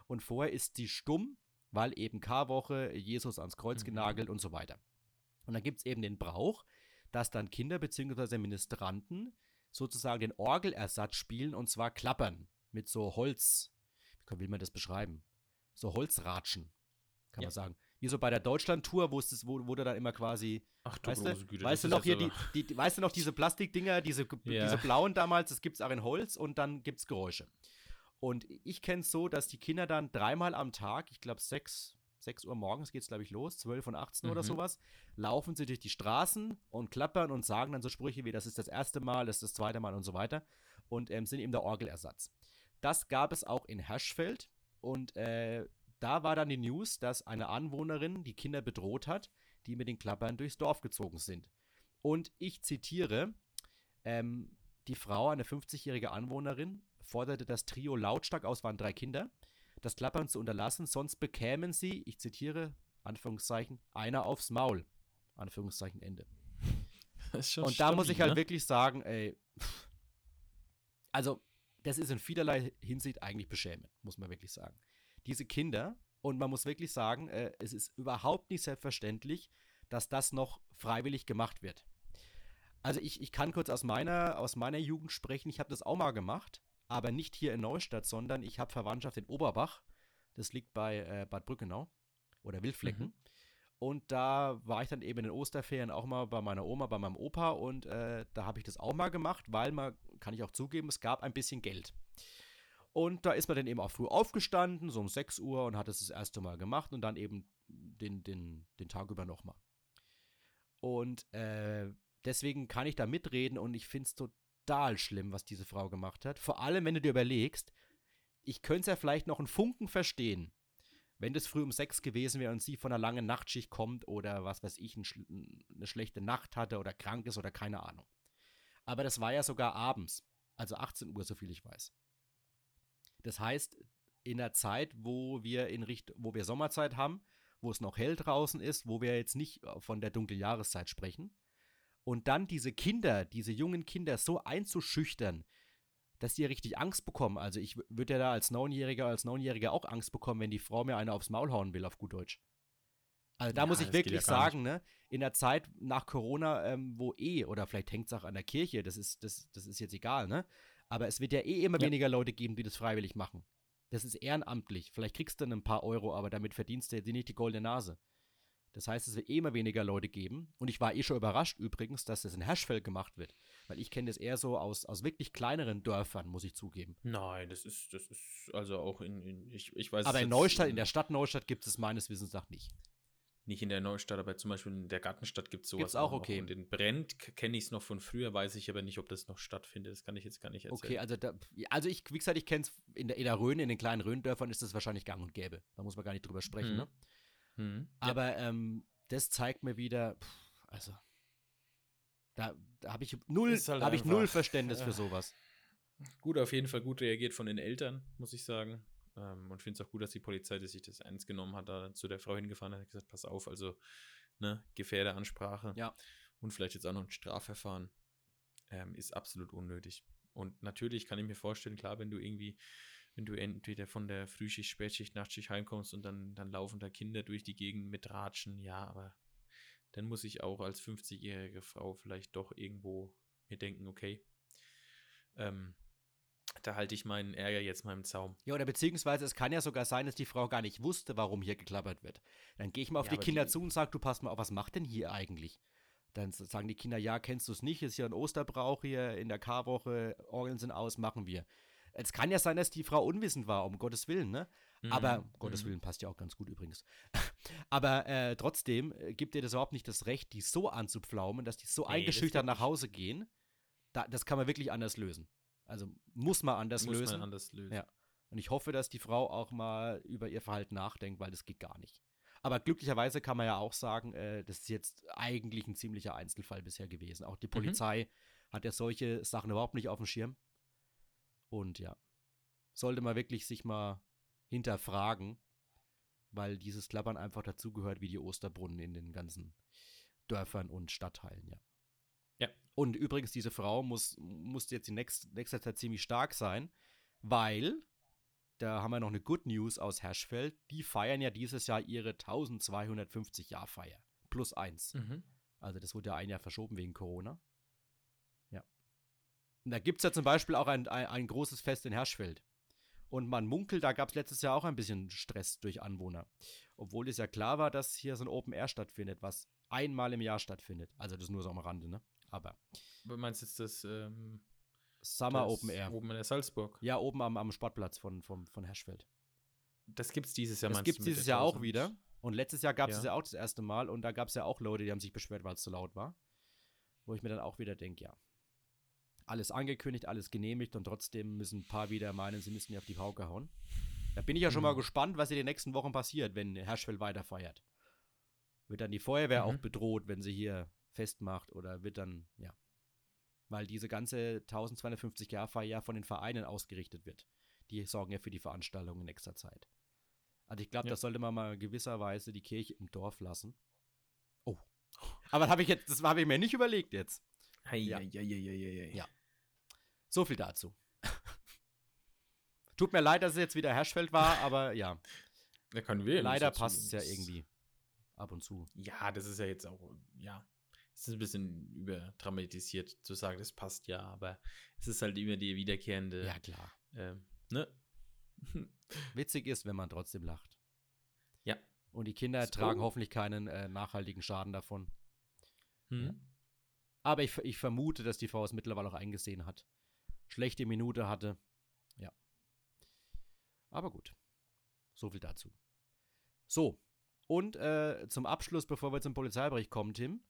und vorher ist sie stumm, weil eben Karwoche, Jesus ans Kreuz Mhm. genagelt und so weiter. Und dann gibt es eben den Brauch, dass dann Kinder bzw. Ministranten sozusagen den Orgelersatz spielen und zwar klappern mit so Holz. Wie will man das beschreiben? So Holzratschen, kann Ja. man sagen. Wie so bei der Deutschland-Tour, wo es wo, wo du dann immer quasi, Ach du weißt große du, Güte. weißt du noch hier die, die, die, weißt du noch diese Plastikdinger, diese, Ja. diese blauen damals, das gibt es auch in Holz und dann gibt es Geräusche. Und ich kenne es so, dass die Kinder dann dreimal am Tag, ich glaube sechs, 6 Uhr morgens geht es, glaube ich, los, 12 und 18 oder Mhm. sowas, laufen sie durch die Straßen und klappern und sagen dann so Sprüche wie, das ist das erste Mal, das ist das zweite Mal und so weiter und ähm, sind eben der Orgelersatz. Das gab es auch in Herschfeld und äh, da war dann die News, dass eine Anwohnerin die Kinder bedroht hat, die mit den Klappern durchs Dorf gezogen sind. Und ich zitiere, ähm, die Frau, eine 50-jährige Anwohnerin, forderte das Trio lautstark aus, waren drei Kinder, das Klappern zu unterlassen, sonst bekämen sie, ich zitiere, Anführungszeichen, einer aufs Maul. Anführungszeichen Ende. Und da muss ich stabil, halt ne? wirklich sagen, ey, also das ist in vielerlei Hinsicht eigentlich beschämend, muss man wirklich sagen. Diese Kinder, und man muss wirklich sagen, äh, es ist überhaupt nicht selbstverständlich, dass das noch freiwillig gemacht wird. Also ich, ich kann kurz aus meiner, aus meiner Jugend sprechen, ich habe das auch mal gemacht, aber nicht hier in Neustadt, sondern ich habe Verwandtschaft in Oberbach. Das liegt bei äh, Bad Brückenau oder Wildflecken. Mhm. Und da war ich dann eben in den Osterferien auch mal bei meiner Oma, bei meinem Opa und äh, da habe ich das auch mal gemacht, weil man, kann ich auch zugeben, es gab ein bisschen Geld. Und da ist man dann eben auch früh aufgestanden, so um 6 Uhr und hat es das erste Mal gemacht und dann eben den, den, den Tag über nochmal. Und äh, deswegen kann ich da mitreden und ich finde es total schlimm, was diese Frau gemacht hat. Vor allem, wenn du dir überlegst, ich könnte es ja vielleicht noch einen Funken verstehen, wenn das früh um sechs gewesen wäre und sie von einer langen Nachtschicht kommt oder was weiß ich, eine schlechte Nacht hatte oder krank ist oder keine Ahnung. Aber das war ja sogar abends, also 18 Uhr, so viel ich weiß. Das heißt, in der Zeit, wo wir in Richt wo wir Sommerzeit haben, wo es noch hell draußen ist, wo wir jetzt nicht äh, von der dunklen Jahreszeit sprechen, und dann diese Kinder, diese jungen Kinder so einzuschüchtern, dass die richtig Angst bekommen. Also ich würde ja da als Neunjähriger, als Neunjähriger auch Angst bekommen, wenn die Frau mir eine aufs Maul hauen will, auf gut Deutsch. Also da Ja, muss ich wirklich ja sagen, ne, in der Zeit nach Corona, ähm, wo eh, oder vielleicht hängt es auch an der Kirche, das ist, das, das ist jetzt egal, ne? Aber es wird ja eh immer Ja. weniger Leute geben, die das freiwillig machen. Das ist ehrenamtlich. Vielleicht kriegst du dann ein paar Euro, aber damit verdienst du jetzt nicht die goldene Nase. Das heißt, es wird eh immer weniger Leute geben. Und ich war eh schon überrascht übrigens, dass das in Herschfeld gemacht wird. Weil ich kenne das eher so aus, aus wirklich kleineren Dörfern, muss ich zugeben. Nein, das ist, das ist also auch in, in ich, ich weiß Aber in Neustadt, in der Stadt Neustadt gibt es meines Wissens nach nicht. Nicht in der Neustadt, aber zum Beispiel in der Gartenstadt gibt es sowas Gibt's auch, noch. okay. Und in Brent kenne ich es noch von früher, weiß ich aber nicht, ob das noch stattfindet. Das kann ich jetzt gar nicht erzählen. Okay, also, da, also ich, wie gesagt, ich kenne es in der, in der Rhön, in den kleinen Rhöndörfern ist das wahrscheinlich gang und gäbe. Da muss man gar nicht drüber sprechen, Mhm. ne? Hm. Aber ähm, das zeigt mir wieder, pff, also, da, da habe ich null, halt habe ich null Verständnis für äh, sowas. Gut, auf jeden Fall gut reagiert von den Eltern, muss ich sagen. Ähm, und finde es auch gut, dass die Polizei dass sich das ernst genommen hat, da zu der Frau hingefahren hat und gesagt, pass auf, also ne, Gefährderansprache Ja. und vielleicht jetzt auch noch ein Strafverfahren ähm, ist absolut unnötig. Und natürlich kann ich mir vorstellen, klar, wenn du irgendwie, wenn du entweder von der Frühschicht, Spätschicht, Nachtschicht heimkommst und dann, dann laufen da Kinder durch die Gegend mit Ratschen, ja, aber dann muss ich auch als 50-jährige Frau vielleicht doch irgendwo mir denken, okay, ähm, da halte ich meinen Ärger jetzt mal im Zaum. Ja, oder beziehungsweise es kann ja sogar sein, dass die Frau gar nicht wusste, warum hier geklappert wird. Dann gehe ich mal auf Ja, die Kinder die- zu und sage, du pass mal auf, was macht denn hier eigentlich? Dann sagen die Kinder, ja, kennst du es nicht, ist ja ein Osterbrauch hier in der Karwoche, Orgeln sind aus, machen wir. Es kann ja sein, dass die Frau unwissend war, um Gottes Willen, ne? Aber, Mhm, Gottes mhm. Willen passt ja auch ganz gut übrigens. Aber äh, trotzdem äh, gibt dir das überhaupt nicht das Recht, die so anzupflaumen, dass die so Nee, eingeschüchtert nach. Hause gehen. Da, das kann man wirklich anders lösen. Also muss man anders Muss lösen. man anders lösen. Ja. Und ich hoffe, dass die Frau auch mal über ihr Verhalten nachdenkt, weil das geht gar nicht. Aber glücklicherweise kann man ja auch sagen, äh, das ist jetzt eigentlich ein ziemlicher Einzelfall bisher gewesen. Auch die Mhm. Polizei hat ja solche Sachen überhaupt nicht auf dem Schirm. Und ja, sollte man wirklich sich mal hinterfragen, weil dieses Klappern einfach dazugehört wie die Osterbrunnen in den ganzen Dörfern und Stadtteilen, ja. Ja. Und übrigens, diese Frau muss, muss jetzt in nächst, nächster Zeit ziemlich stark sein, weil, da haben wir noch eine Good News aus Herschfeld, die feiern ja dieses Jahr ihre 1250 Jahr Feier. Plus eins. Mhm. Also das wurde ja ein Jahr verschoben wegen Corona. Und da gibt es ja zum Beispiel auch ein, ein, ein großes Fest in Herschfeld. Und man munkelt, da gab es letztes Jahr auch ein bisschen Stress durch Anwohner. Obwohl es ja klar war, dass hier so ein Open Air stattfindet, was einmal im Jahr stattfindet. Also das nur so am Rande, ne? Aber Du meinst jetzt das, ähm, Summer das Open Air. Oben in der Salzburg. Ja, oben am, am Sportplatz von, von, von Herschfeld. Das gibt's dieses Jahr, das gibt es dieses Jahr auch 1000? wieder. Und letztes Jahr gab es Ja. es ja auch das erste Mal. Und da gab es ja auch Leute, die haben sich beschwert, weil es zu laut war. Wo ich mir dann auch wieder denke, ja. Alles angekündigt, alles genehmigt und trotzdem müssen ein paar wieder meinen, sie müssten ja auf die Pauke hauen. Da bin ich ja schon mal Mhm. gespannt, was in den nächsten Wochen passiert, wenn Herschfeld weiter feiert. Wird dann die Feuerwehr auch Mhm. bedroht, wenn sie hier festmacht oder wird dann, ja. Weil diese ganze 1250 Jahr Feier ja von den Vereinen ausgerichtet wird. Die sorgen ja für die Veranstaltung in nächster Zeit. Also ich glaube, Ja. das sollte man mal gewisserweise die Kirche im Dorf lassen. Oh. Aber das habe ich jetzt, das habe ich mir nicht überlegt jetzt. Hei, Ja. hei, hei. Ja. So viel dazu. Tut mir leid, dass es jetzt wieder Herschfeld war, aber ja, Da können wir ja leider passt es ja irgendwie ab und zu. Ja, das ist ja jetzt auch, ja. Es ist ein bisschen überdramatisiert zu sagen, das passt ja, aber es ist halt immer die wiederkehrende, Ja, klar. ähm, ne? Witzig ist, wenn man trotzdem lacht. Ja. Und die Kinder So. tragen hoffentlich keinen äh, nachhaltigen Schaden davon. Hm? Aber ich, ich vermute, dass die es mittlerweile auch eingesehen hat. Schlechte Minute hatte. Ja. Aber gut. So viel dazu. So. Und äh, zum Abschluss, bevor wir zum Polizeibericht kommen, Tim,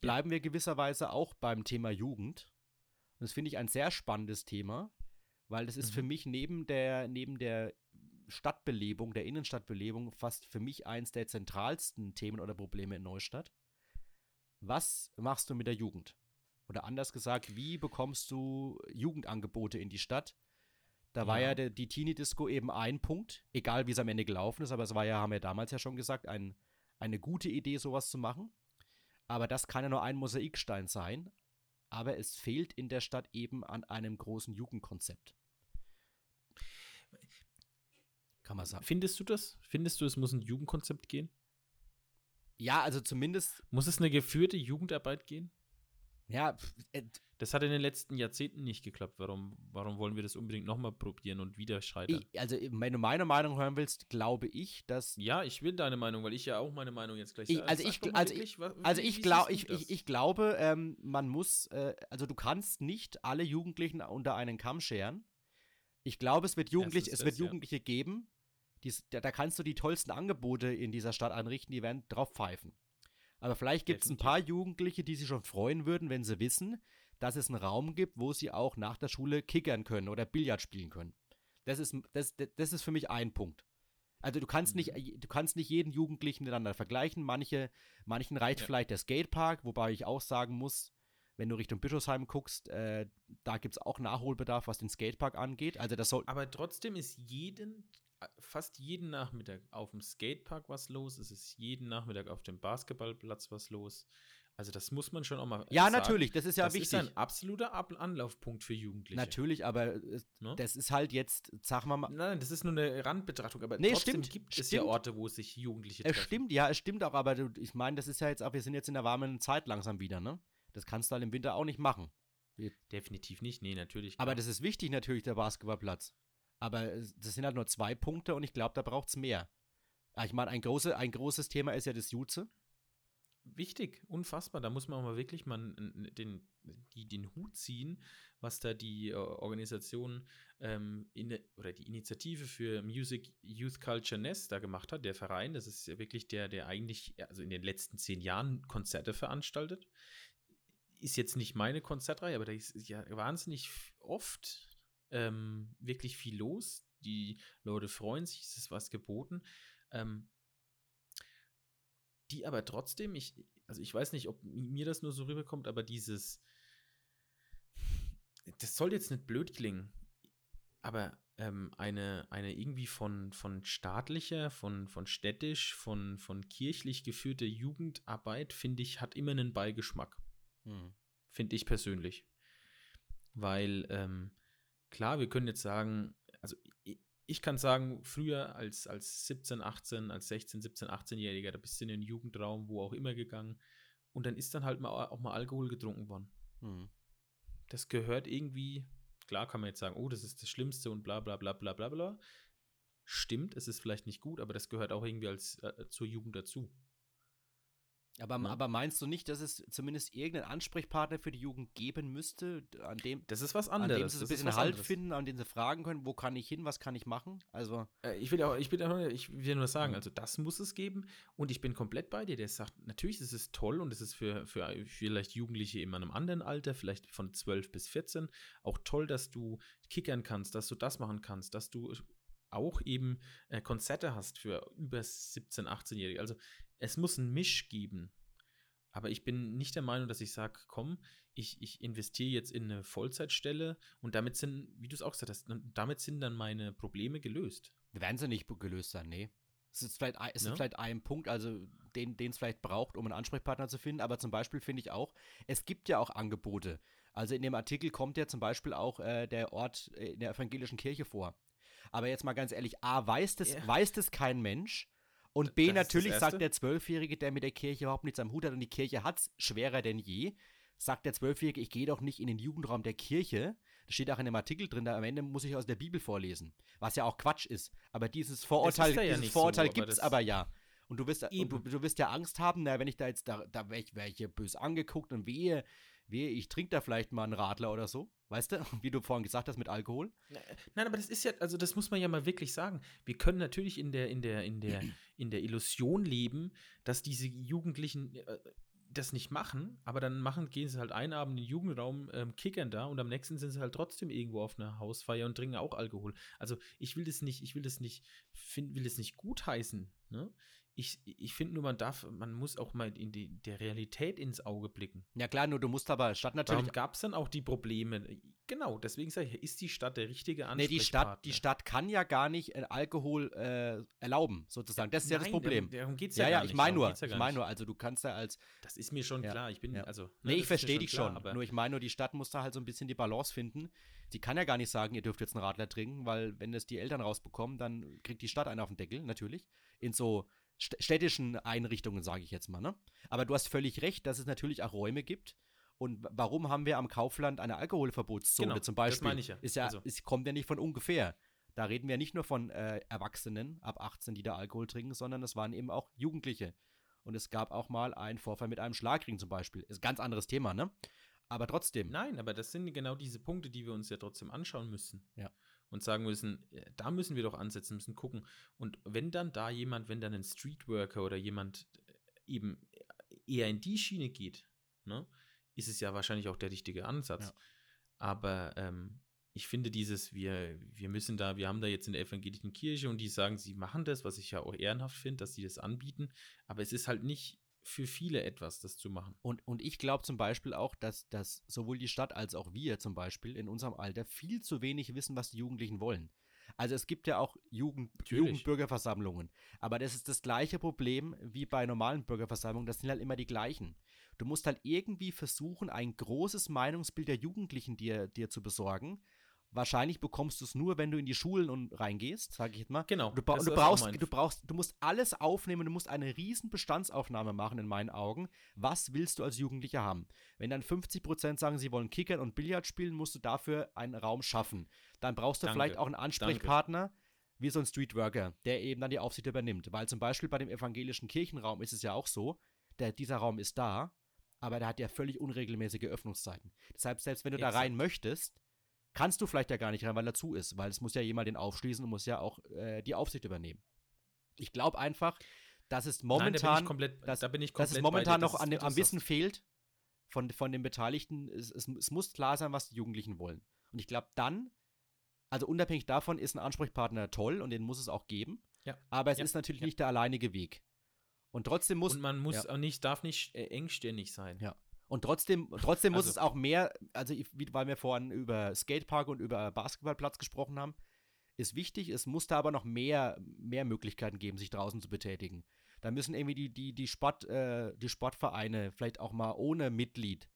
bleiben wir gewisserweise auch beim Thema Jugend. Und das finde ich ein sehr spannendes Thema, weil das ist Mhm. für mich neben der, neben der Stadtbelebung, der Innenstadtbelebung, fast für mich eins der zentralsten Themen oder Probleme in Neustadt. Was machst du mit der Jugend? Oder anders gesagt, wie bekommst du Jugendangebote in die Stadt? Da war Ja. ja der, die Teenie-Disco eben ein Punkt, egal wie es am Ende gelaufen ist, aber es war ja, haben wir damals ja schon gesagt, ein, eine gute Idee, sowas zu machen. Aber das kann ja nur ein Mosaikstein sein. Aber es fehlt in der Stadt eben an einem großen Jugendkonzept. Kann man sagen. Findest du das? Findest du, es muss ein Jugendkonzept gehen? Ja, also zumindest, Muss es eine geführte Jugendarbeit gehen? Ja, äh, Das hat in den letzten Jahrzehnten nicht geklappt. Warum, warum wollen wir das unbedingt nochmal probieren und wieder scheitern? ich, also wenn du meine Meinung hören willst, glaube ich, dass ja, ich will deine Meinung, weil ich ja auch meine Meinung jetzt gleich Ich- also ich also wirklich, wa- Also ich, glaub, ich, ich, ich glaube, ähm, man muss, äh, also du kannst nicht alle Jugendlichen unter einen Kamm scheren. Ich glaube, es wird, Jugendlich, es wird das, ja. Jugendliche geben, die's, da, da kannst du die tollsten Angebote in dieser Stadt einrichten, die werden drauf pfeifen. Aber vielleicht gibt es ein paar Jugendliche, die sich schon freuen würden, wenn sie wissen, dass es einen Raum gibt, wo sie auch nach der Schule kickern können oder Billard spielen können. Das ist, das, das ist für mich ein Punkt. Also du kannst nicht, Mhm. du kannst nicht jeden Jugendlichen miteinander vergleichen. Manche, manchen reicht Ja. vielleicht der Skatepark, wobei ich auch sagen muss, wenn du Richtung Bischofsheim guckst, äh, da gibt es auch Nachholbedarf, was den Skatepark angeht. Also das soll. Aber trotzdem ist jeden, fast jeden Nachmittag auf dem Skatepark was los. Es ist jeden Nachmittag auf dem Basketballplatz was los. Also das muss man schon auch mal Ja, sagen. natürlich, das ist ja das wichtig. ist ein absoluter Ab Anlaufpunkt für Jugendliche. natürlich, aber äh, Ne? das ist halt jetzt, sag mal. Nein, das ist nur eine Randbetrachtung, aber Nee, trotzdem stimmt, gibt es ja stimmt. Orte, wo sich Jugendliche Es treffen. stimmt, ja, es stimmt auch, aber ich meine, das ist ja jetzt auch, wir sind jetzt in der warmen Zeit langsam wieder, ne? Das kannst du halt im Winter auch nicht machen. Definitiv nicht, nee, natürlich. Aber klar. das ist wichtig natürlich, der Basketballplatz. Aber das sind halt nur zwei Punkte und ich glaube, da braucht es mehr. Ja, ich meine, ein, große, ein großes Thema ist ja das Jutze. Wichtig, unfassbar. Da muss man auch mal wirklich mal den, die, den Hut ziehen, was da die äh, Organisation ähm, in, oder die Initiative für Music Youth Culture Nest da gemacht hat, der Verein. Das ist ja wirklich der, der eigentlich, also in den letzten zehn Jahren Konzerte veranstaltet. Ist jetzt nicht meine Konzertreihe, aber da ist ja wahnsinnig oft ähm, wirklich viel los. die Leute freuen sich, es ist was geboten. Ähm, die aber trotzdem, ich, also ich weiß nicht, ob mir das nur so rüberkommt, aber dieses, das soll jetzt nicht blöd klingen, aber ähm, eine, eine irgendwie von, von staatlicher, von, von städtisch, von, von kirchlich geführte Jugendarbeit, finde ich, hat immer einen Beigeschmack. Hm. Finde ich persönlich. Weil, ähm, klar, wir können jetzt sagen, also ich, ich kann sagen, früher als, als 17, 18, als 16, 17, 18-Jähriger, da bist du in den Jugendraum, wo auch immer gegangen. Und dann ist dann halt mal, auch mal Alkohol getrunken worden. Hm. Das gehört irgendwie Klar kann man jetzt sagen, oh, das ist das Schlimmste und bla bla bla bla bla bla. Stimmt, es ist vielleicht nicht gut, aber das gehört auch irgendwie als äh, zur Jugend dazu. Aber, ja. aber meinst du nicht, dass es zumindest irgendeinen Ansprechpartner für die Jugend geben müsste, an dem das ist was anderes, an dem sie so ein bisschen Halt anderes. finden, an dem sie fragen können, wo kann ich hin, was kann ich machen? Also äh, ich will auch, ich will, auch, ich will nur sagen, also das muss es geben und ich bin komplett bei dir. Der sagt, natürlich ist es toll und es ist für, für vielleicht Jugendliche in einem anderen Alter, vielleicht von 12 bis 14, auch toll, dass du kickern kannst, dass du das machen kannst, dass du auch eben äh, Konzerte hast für über 17, 18-Jährige. Also es muss einen Misch geben. Aber ich bin nicht der Meinung, dass ich sage, komm, ich, ich investiere jetzt in eine Vollzeitstelle und damit sind, wie du es auch gesagt hast, damit sind dann meine Probleme gelöst. Werden sie nicht gelöst sein, nee. Es ist vielleicht, es ja? ist vielleicht ein Punkt, also den es vielleicht braucht, um einen Ansprechpartner zu finden. Aber zum Beispiel finde ich auch, es gibt ja auch Angebote. Also in dem Artikel kommt ja zum Beispiel auch äh, der Ort in der evangelischen Kirche vor. Aber jetzt mal ganz ehrlich, A, weiß das, ja. weiß das kein Mensch? Und B, das natürlich sagt der Zwölfjährige, der mit der Kirche überhaupt nichts am Hut hat und die Kirche hat es schwerer denn je, sagt der Zwölfjährige, ich gehe doch nicht in den Jugendraum der Kirche. Das steht auch in dem Artikel drin, da am Ende muss ich aus der Bibel vorlesen. Was ja auch Quatsch ist. Aber dieses Vorurteil, ja dieses Vorurteil so, gibt es aber ja. Und du wirst, und du, du wirst ja Angst haben, na, wenn ich da jetzt, da, da wäre ich, wär ich hier böse angeguckt und wehe, wehe, ich trinke da vielleicht mal einen Radler oder so. Weißt du, wie du vorhin gesagt hast mit Alkohol? Nein, aber das ist ja, also das muss man ja mal wirklich sagen. Wir können natürlich in der, in der, in der, in der Illusion leben, dass diese Jugendlichen äh, das nicht machen, aber dann machen, gehen sie halt einen Abend in den Jugendraum, ähm, kickern da und am nächsten sind sie halt trotzdem irgendwo auf einer Hausfeier und trinken auch Alkohol. Also ich will das nicht, ich will das nicht, find, will das nicht gutheißen. Ne? Ich, ich finde nur, man darf, man muss auch mal in die der Realität ins Auge blicken. Ja klar, nur du musst aber statt natürlich. Warum gab es dann auch die Probleme? Genau, deswegen sage ich, ist die Stadt der richtige Ansprechpartner? Nee, die Stadt, die Stadt kann ja gar nicht äh, Alkohol äh, erlauben, sozusagen. Das ist Nein, ja das Problem. Darum geht es ja, ja, ja ich meine nur, ja ich meine nur, also du kannst ja als. Das ist mir schon ja. klar. Ich bin, ja. also. Ne, nee, ich verstehe dich schon. Klar, nur ich meine nur, die Stadt muss da halt so ein bisschen die Balance finden. Die kann ja gar nicht sagen, ihr dürft jetzt einen Radler trinken, weil wenn es die Eltern rausbekommen, dann kriegt die Stadt einen auf den Deckel, natürlich. In so städtischen Einrichtungen, sage ich jetzt mal. Ne? Aber du hast völlig recht, dass es natürlich auch Räume gibt. Und warum haben wir am Kaufland eine Alkoholverbotszone genau, zum Beispiel? Das meine ich ja. Ist ja, also. es kommt ja nicht von ungefähr. Da reden wir nicht nur von äh, Erwachsenen ab 18, die da Alkohol trinken, sondern es waren eben auch Jugendliche. Und es gab auch mal einen Vorfall mit einem Schlagring zum Beispiel. Ist ein ganz anderes Thema, ne? Aber trotzdem. Nein, aber das sind genau diese Punkte, die wir uns ja trotzdem anschauen müssen. Ja und sagen müssen, äh, da müssen wir doch ansetzen, müssen gucken. Und wenn dann da jemand, wenn dann ein Streetworker oder jemand äh, eben eher in die Schiene geht, ne, ist es ja wahrscheinlich auch der richtige Ansatz. Ja. Aber ähm, ich finde dieses, wir, wir müssen da, wir haben da jetzt in der evangelischen Kirche und die sagen, sie machen das, was ich ja auch ehrenhaft finde, dass sie das anbieten, aber es ist halt nicht für viele etwas, das zu machen. Und, und ich glaube zum Beispiel auch, dass, dass sowohl die Stadt als auch wir zum Beispiel in unserem Alter viel zu wenig wissen, was die Jugendlichen wollen. Also es gibt ja auch Jugend, Jugendbürgerversammlungen, aber das ist das gleiche Problem wie bei normalen Bürgerversammlungen, das sind halt immer die gleichen. Du musst halt irgendwie versuchen, ein großes Meinungsbild der Jugendlichen dir, dir zu besorgen Wahrscheinlich bekommst du es nur, wenn du in die Schulen und reingehst, sage ich jetzt mal. Genau. Du, du brauchst, du brauchst, du musst alles aufnehmen, du musst eine riesen Bestandsaufnahme machen in meinen Augen. Was willst du als Jugendlicher haben? Wenn dann 50 Prozent sagen, sie wollen Kickern und Billard spielen, musst du dafür einen Raum schaffen. Dann brauchst du Danke. vielleicht auch einen Ansprechpartner. Danke wie so ein Streetworker, der eben dann die Aufsicht übernimmt. Weil zum Beispiel bei dem evangelischen Kirchenraum ist es ja auch so, der, dieser Raum ist da, aber der hat ja völlig unregelmäßige Öffnungszeiten. Deshalb, selbst wenn du Exakt. da rein möchtest, kannst du vielleicht ja gar nicht rein, weil er zu ist, weil es muss ja jemand den aufschließen und muss ja auch äh, die Aufsicht übernehmen. Ich glaube einfach, dass es momentan, Nein, komplett, dass, da komplett dass es momentan noch an, am Wissen fehlt von, von den Beteiligten. Es, es, es, muss klar sein, was die Jugendlichen wollen. Und ich glaube, dann also unabhängig davon ist ein Ansprechpartner toll und den muss es auch geben. Ja. Aber es Ja, ist natürlich ja. nicht der alleinige Weg. Und trotzdem muss und man muss ja. auch nicht, darf nicht äh, engstirnig sein. Ja. Und trotzdem, trotzdem muss Also- es auch mehr, also weil wir vorhin über Skatepark und über Basketballplatz gesprochen haben, ist wichtig, es muss da aber noch mehr, mehr Möglichkeiten geben, sich draußen zu betätigen. Da müssen irgendwie die, die, die, Sport, äh, die Sportvereine vielleicht auch mal ohne Mitglied,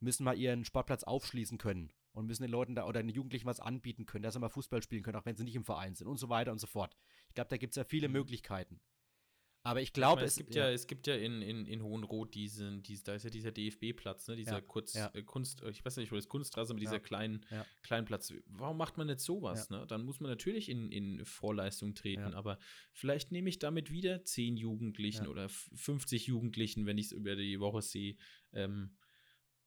müssen mal ihren Sportplatz aufschließen können und müssen den Leuten da oder den Jugendlichen was anbieten können, dass sie mal Fußball spielen können, auch wenn sie nicht im Verein sind und so weiter und so fort. Ich glaube, da gibt es ja viele Mhm. Möglichkeiten. Aber ich glaube, meine, es gibt ja, es gibt ja in, in, in Hohenroth diesen, diesen, da ist ja dieser DFB-Platz, ne? Dieser Ja, Kurz, ja. Äh, Kunst, äh, ich weiß nicht, wo das Kunststraße mit Ja, dieser kleinen, ja. kleinen Platz. Warum macht man nicht sowas, ne? Dann muss man natürlich in, in Vorleistung treten, Ja. aber vielleicht nehme ich damit wieder 10 Jugendlichen Ja. oder f- 50 Jugendlichen, wenn ich es über die Woche sehe, ähm,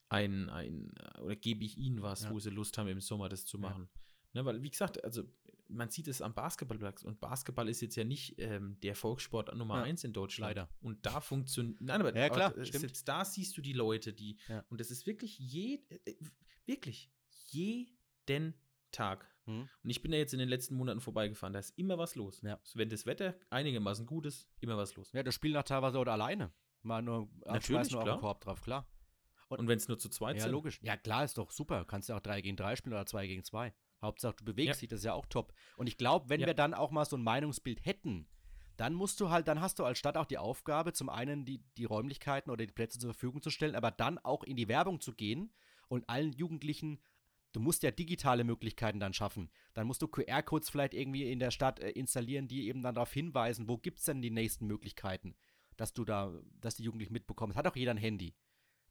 ein, ein, oder gebe ich ihnen was, Ja. wo sie Lust haben, im Sommer das zu Ja. machen. Ne, weil, wie gesagt, also man sieht es am Basketballplatz und Basketball ist jetzt ja nicht ähm, der Volkssport Nummer Ja, eins in Deutschland. leider. Und da funktioniert. Nein, aber, Ja, klar, aber, äh, stimmt. selbst da siehst du die Leute, die. Ja. Und das ist wirklich je, äh, wirklich jeden Tag. Mhm. Und ich bin da jetzt in den letzten Monaten vorbeigefahren, da ist immer was los. Ja. Wenn das Wetter einigermaßen gut ist, immer was los. Ja, das spielen auch teilweise oder alleine. Mal nur Natürlich, nur klar. Korb drauf, klar. Und wenn es nur zu zweit Ja, sind. logisch. Ja, klar, ist doch super. Kannst ja auch 3 gegen 3 spielen oder 2 gegen 2. Hauptsache, du bewegst Ja. dich, das ist ja auch top. Und ich glaube, wenn Ja. wir dann auch mal so ein Meinungsbild hätten, dann musst du halt, dann hast du als Stadt auch die Aufgabe, zum einen die, die Räumlichkeiten oder die Plätze zur Verfügung zu stellen, aber dann auch in die Werbung zu gehen und allen Jugendlichen, du musst ja digitale Möglichkeiten dann schaffen. Dann musst du QR-Codes vielleicht irgendwie in der Stadt äh, installieren, die eben dann darauf hinweisen, wo gibt es denn die nächsten Möglichkeiten, dass du da, dass die Jugendlichen mitbekommen. Es hat auch jeder ein Handy.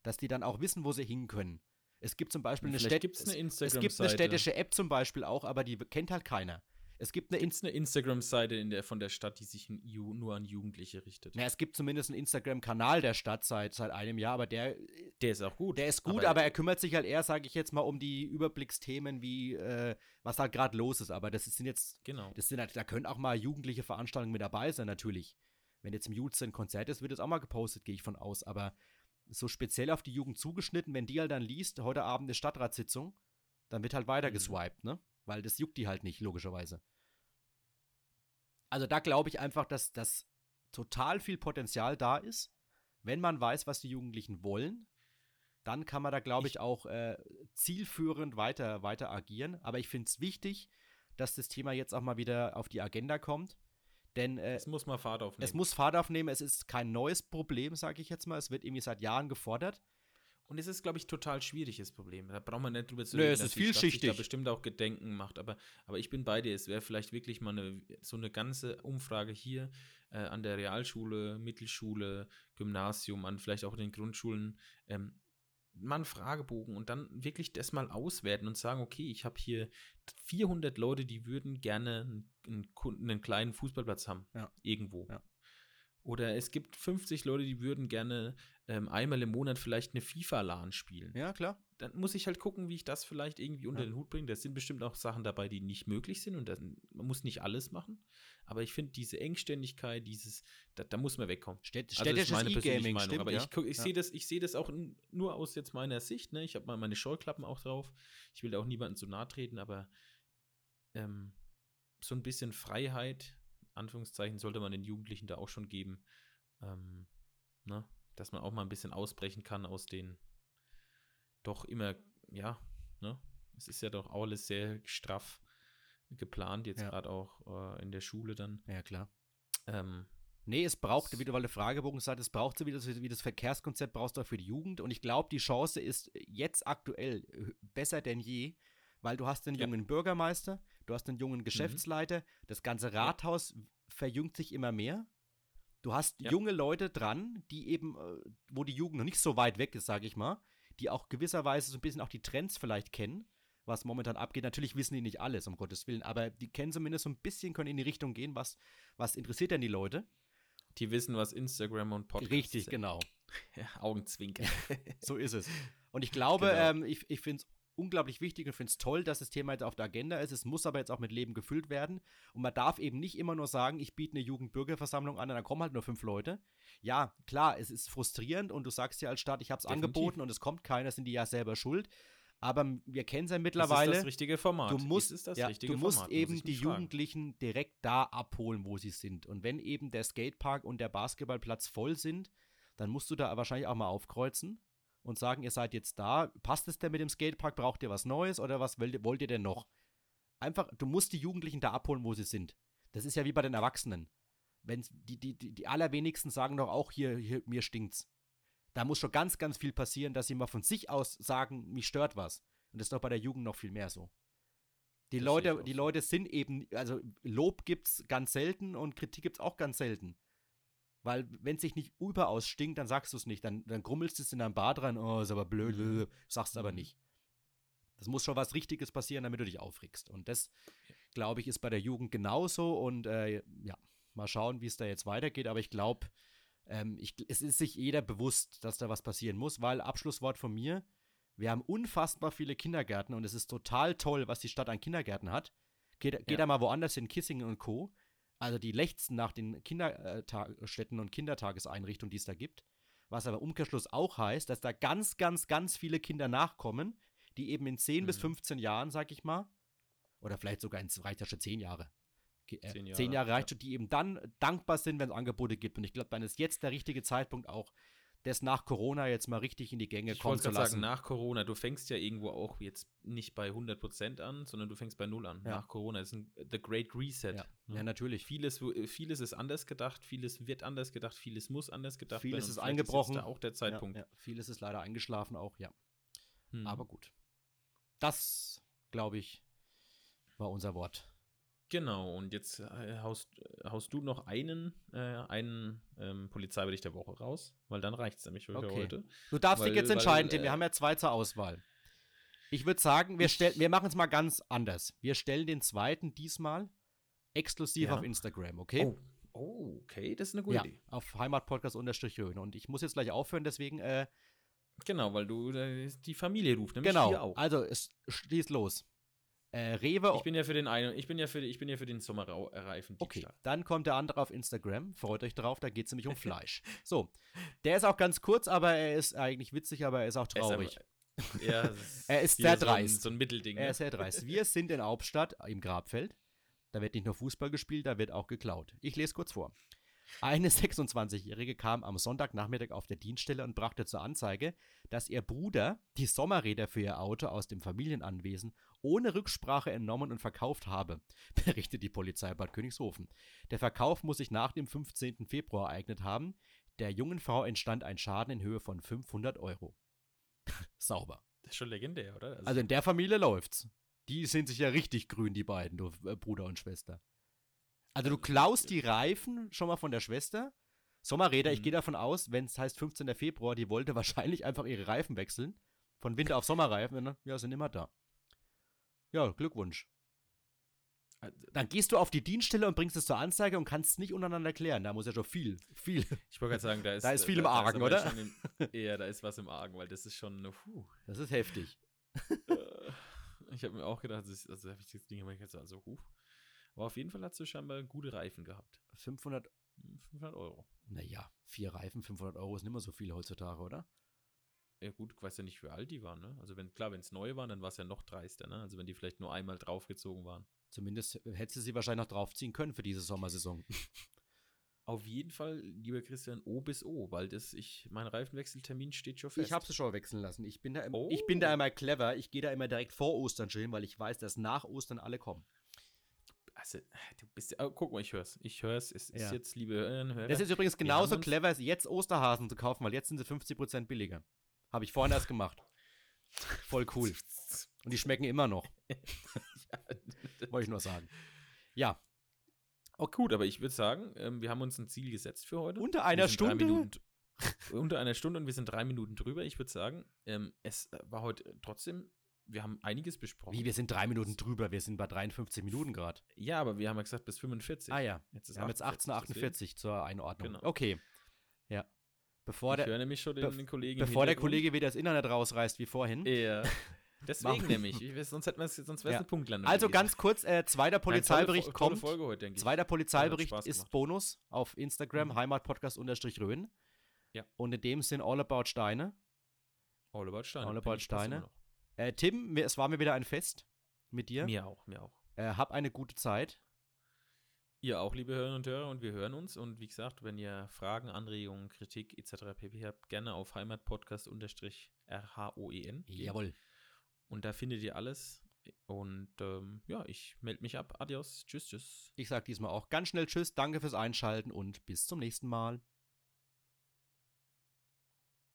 Dass die dann auch wissen, wo sie hin können. Es gibt zum Beispiel eine, Städt eine es- gibt eine städtische App zum Beispiel auch, aber die kennt halt keiner. Es gibt eine eine Instagram-Seite in der, von der Stadt, die sich nur an Jugendliche richtet? ja, es gibt zumindest einen Instagram-Kanal der Stadt seit, seit einem Jahr, aber der, Der ist auch gut. der ist gut, aber, er kümmert sich halt eher, sage ich jetzt mal, um die Überblicksthemen, wie äh, was halt gerade los ist. Aber das sind jetzt, Genau. das sind halt, da können auch mal jugendliche Veranstaltungen mit dabei sein, natürlich. Wenn jetzt im Juli ein Konzert ist, wird es auch mal gepostet, gehe ich von aus. Aber so speziell auf die Jugend zugeschnitten, wenn die halt dann liest, heute Abend eine Stadtratssitzung, dann wird halt weiter Mhm. geswiped, ne? Weil das juckt die halt nicht, logischerweise. Also da glaube ich einfach, dass das total viel Potenzial da ist. Wenn man weiß, was die Jugendlichen wollen, dann kann man da, glaube ich, Ich- auch äh, zielführend weiter, weiter agieren. Aber ich finde es wichtig, dass das Thema jetzt auch mal wieder auf die Agenda kommt. Denn äh, Es muss mal Fahrt aufnehmen. es muss Fahrt aufnehmen. Es ist kein neues Problem, sage ich jetzt mal. Es wird irgendwie seit Jahren gefordert. Und es ist, glaube ich, total schwieriges Problem. Da braucht man nicht drüber zu Nö, reden, es dass ist die Stadt sich vielschichtig. da bestimmt auch Gedenken macht. Aber, aber ich bin bei dir. Es wäre vielleicht wirklich mal eine, so eine ganze Umfrage hier äh, an der Realschule, Mittelschule, Gymnasium, an vielleicht auch den Grundschulen. Ähm, mal einen Fragebogen und dann wirklich das mal auswerten und sagen, okay, ich habe hier 400 Leute, die würden gerne einen, einen, kleinen Fußballplatz haben. Ja. Irgendwo. Ja. Oder es gibt 50 Leute, die würden gerne ähm, einmal im Monat vielleicht eine FIFA-LAN spielen. Ja, klar. Dann muss ich halt gucken, wie ich das vielleicht irgendwie unter Ja. den Hut bringe. Da sind bestimmt auch Sachen dabei, die nicht möglich sind und das, man muss nicht alles machen. Aber ich finde diese Engständigkeit, dieses, da, da muss man wegkommen. Städt, Also das ist städtisches meine persönliche E-Gaming, Meinung. stimmt. Aber ja. ich, ich ja. sehe das, ich sehe das auch nur aus jetzt meiner Sicht. Ne? Ich habe mal meine Scheuklappen auch drauf. Ich will da auch niemandem zu nahe treten, aber ähm, so ein bisschen Freiheit, Anführungszeichen, sollte man den Jugendlichen da auch schon geben. Ähm, ne? Dass man auch mal ein bisschen ausbrechen kann aus den doch immer, ja, ne? Es ist ja doch alles sehr straff geplant, jetzt Ja. gerade auch äh, in der Schule dann. ja, klar. Ähm, Nee, es braucht, wie du weil der Fragebogen sagt, es braucht so wie das, wie das Verkehrskonzept brauchst du auch für die Jugend. Und ich glaube, die Chance ist jetzt aktuell äh, besser denn je, weil du hast einen Ja. jungen Bürgermeister, du hast einen jungen Geschäftsleiter, das ganze Rathaus verjüngt sich immer mehr. Du hast Ja. junge Leute dran, die eben, äh, wo die Jugend noch nicht so weit weg ist, sage ich mal, die auch gewisserweise so ein bisschen auch die Trends vielleicht kennen, was momentan abgeht. Natürlich wissen die nicht alles, um Gottes Willen, aber die kennen zumindest so ein bisschen, können in die Richtung gehen, was, was interessiert denn die Leute. die wissen, was Instagram und Podcast Richtig, sind. genau. Ja, Augenzwinkern. So ist es. Und ich glaube, Genau. ähm, ich, ich finde es unglaublich wichtig und finde es toll, dass das Thema jetzt auf der Agenda ist. Es muss aber jetzt auch mit Leben gefüllt werden. Und man darf eben nicht immer nur sagen, ich biete eine Jugendbürgerversammlung an und dann kommen halt nur fünf Leute. Ja, klar, es ist frustrierend und du sagst ja als Stadt, ich habe es angeboten und es kommt keiner, sind die ja selber schuld. Aber wir kennen es ja Das mittlerweile. ist das richtige Format. Du musst, ist das ja, richtige du musst Format, muss eben ich die fragen. Jugendlichen direkt da abholen, wo sie sind. Und wenn eben der Skatepark und der Basketballplatz voll sind, dann musst du da wahrscheinlich auch mal aufkreuzen und sagen, ihr seid jetzt da. Passt es denn mit dem Skatepark? Braucht ihr was Neues oder was wollt, ihr- denn noch? Einfach, du musst die Jugendlichen da abholen, wo sie sind. Das ist ja wie bei den Erwachsenen. Wenn's, die, die, die, die allerwenigsten sagen doch auch, hier, hier, mir stinkt's. Da muss schon ganz, ganz viel passieren, dass sie mal von sich aus sagen, mich stört was. Und das ist doch bei der Jugend noch viel mehr so. Die Das Leute, die. Leute sind eben, also Lob gibt's ganz selten und Kritik gibt's auch ganz selten. Weil, wenn es sich nicht überaus stinkt, dann sagst du es nicht. Dann, dann grummelst du es in deinem Bad rein, oh, ist aber blöd, Mhm. sagst aber Mhm. nicht. Das muss schon was Richtiges passieren, damit du dich aufregst. Und das, glaube ich, ist bei der Jugend genauso. Und äh, ja, mal schauen, wie es da jetzt weitergeht. Aber ich glaube, ähm, es ist sich jeder bewusst, dass da was passieren muss, weil Abschlusswort von mir, wir haben unfassbar viele Kindergärten und es ist total toll, was die Stadt an Kindergärten hat. Geht, geht Ja. da mal woanders hin, Kissingen und Co. Also die lechzen nach den Kinderstätten und Kindertageseinrichtungen, die es da gibt. Was aber Umkehrschluss auch heißt, dass da ganz, ganz, ganz viele Kinder nachkommen, die eben in 10 bis Mhm. 15 Jahren, sag ich mal, oder vielleicht sogar in reicht ja schon 10 Jahre. Äh, Zehn Jahre, 10 Jahre ja. reicht schon, die eben dann dankbar sind, wenn es Angebote gibt. Und ich glaube, dann ist jetzt der richtige Zeitpunkt auch, das nach Corona jetzt mal richtig in die Gänge Ich kommen zu gerade lassen. sagen, nach Corona, du fängst ja irgendwo auch jetzt nicht bei 100% an, sondern du fängst bei Null an. Ja. Nach Corona ist ein The Great Reset. ja. ne? ja, natürlich. Vieles, wo- vieles ist anders gedacht, vieles wird anders gedacht, vieles muss anders gedacht Vieles werden. ist und vielleicht eingebrochen. da auch der Zeitpunkt. Ja. Vieles ist leider eingeschlafen auch, ja. Hm. Aber gut. Das, glaube ich, war unser Wort. Genau, und jetzt äh, haust, haust du noch einen, äh, einen ähm, Polizeibericht der Woche raus, weil dann reicht es nämlich für Okay. heute. Du darfst dich Weil- jetzt weil, entscheiden, Tim. Wir äh, haben ja zwei zur Auswahl. Ich würde sagen, wir, stell, wir machen es mal ganz anders. Wir stellen den zweiten diesmal exklusiv Ja. auf Instagram, okay? Oh, oh, okay, das ist eine gute ja, Idee. auf Heimatpodcast-Rhön. Und ich muss jetzt gleich aufhören, deswegen, äh, Genau, weil du äh, die Familie ruft, nämlich genau. hier auch. Also, es schließt los. Äh, Rewe, Ich bin ja für den einen, ich bin ja für, ich bin ja für den Sommerreifen Okay, dann kommt der andere auf Instagram. Freut euch drauf, da geht es nämlich um Fleisch. So, der ist auch ganz kurz, aber er ist eigentlich witzig, aber er ist auch traurig. Ja, ist Er ist sehr so dreist. Ein, so ein Mittelding. er ne? ist sehr dreist. Wir sind in Hauptstadt im Grabfeld. Da wird nicht nur Fußball gespielt, da wird auch geklaut. Ich lese kurz vor. Eine 26-Jährige kam am Sonntagnachmittag auf der Dienststelle und brachte zur Anzeige, dass ihr Bruder die Sommerräder für ihr Auto aus dem Familienanwesen ohne Rücksprache entnommen und verkauft habe, berichtet die Polizei Bad Königshofen. Der Verkauf muss sich nach dem 15. Februar ereignet haben. Der jungen Frau entstand ein Schaden in Höhe von 500 Euro. Sauber. Das ist schon legendär, oder? Also in der Familie läuft's. Die sind sich ja richtig grün, die beiden, du äh, Bruder und Schwester. Also du klaust die Reifen schon mal von der Schwester. Sommerräder, ich Mhm. gehe davon aus, wenn es heißt 15. Februar, die wollte wahrscheinlich einfach ihre Reifen wechseln. Von Winter auf Sommerreifen. dann, Ja, sind immer da. Ja, Glückwunsch. äh, Dann gehst du auf die Dienststelle und bringst es zur Anzeige und kannst es nicht untereinander klären. Da muss ja schon viel, viel. ich wollte gerade sagen, da ist, Da ist viel äh, im Argen, oder? Im, ja, da ist was im Argen, weil das ist schon, puh. Das ist heftig. Äh, ich habe mir auch gedacht, das ist, also habe ich das Ding immer jetzt also hoch. Aber auf jeden Fall hast du scheinbar gute Reifen gehabt. 500, Hm, 500 Euro. naja, vier Reifen, 500 Euro ist nicht mehr so viel heutzutage, oder? Ja gut, ich weiß ja nicht, wie alt die waren, ne? Also wenn, klar, wenn es neu waren, dann war es ja noch dreister, ne? Also wenn die vielleicht nur einmal draufgezogen waren. Zumindest hättest du sie wahrscheinlich noch draufziehen können für diese Sommersaison. Auf jeden Fall, lieber Christian, O bis O, weil das, ich, mein Reifenwechseltermin steht schon fest. Ich habe sie schon wechseln lassen. Ich bin, da im, Oh. ich bin da immer clever. Ich gehe da immer direkt vor Ostern schön, weil ich weiß, dass nach Ostern alle kommen. Also, du bist oh, guck mal, ich hör's. Ich hör's. Es ist Ja. jetzt, liebe Hörer. Das ist übrigens genauso clever, jetzt Osterhasen zu kaufen, weil jetzt sind sie 50% billiger. Habe ich vorhin erst gemacht. Voll cool. Und die schmecken immer noch, wollte ich nur sagen. Ja, Oh, gut, aber ich würde sagen, ähm, wir haben uns ein Ziel gesetzt für heute. unter einer Stunde. Minuten, unter einer Stunde und wir sind drei Minuten drüber. Ich würde sagen, ähm, es äh, war heute trotzdem, wir haben einiges besprochen. Wie, wir sind drei Minuten drüber. Wir sind bei 53 Minuten gerade. ja, aber wir haben ja gesagt bis 45. Ah ja, Jetzt ist wir haben jetzt 1848 zur Einordnung. Genau. Okay. Ja. Bevor Ich der, höre nämlich schon den, den Kollegen. bevor der. Kollege wieder das Internet rausreißt wie vorhin. Ja. Deswegen nämlich. Ich, sonst hätten wir es- sonst wäre es Ja. eine Punktlandung. Also gewesen. ganz kurz, äh, zweiter Polizeibericht tolle, Fo- tolle kommt. Folge heute, denke ich. Zweiter Polizeibericht ist. Bonus auf Instagram, Mhm. Heimatpodcast-Rhön. Ja. Und in dem sind All About Steine. All About Steine. All About Steine. Äh, Tim, es war mir wieder ein Fest mit dir. Mir auch, mir auch. Äh, hab eine gute Zeit. Ihr auch, liebe Hörerinnen und Hörer, und wir hören uns. Und wie gesagt, wenn ihr Fragen, Anregungen, Kritik etc. pp. habt, gerne auf heimatpodcast-rhoen. gehen. Jawohl. Und da findet ihr alles. Und ähm, ja, ich melde mich ab. Adios. Tschüss, tschüss. Ich sag diesmal auch ganz schnell Tschüss, danke fürs Einschalten und bis zum nächsten Mal.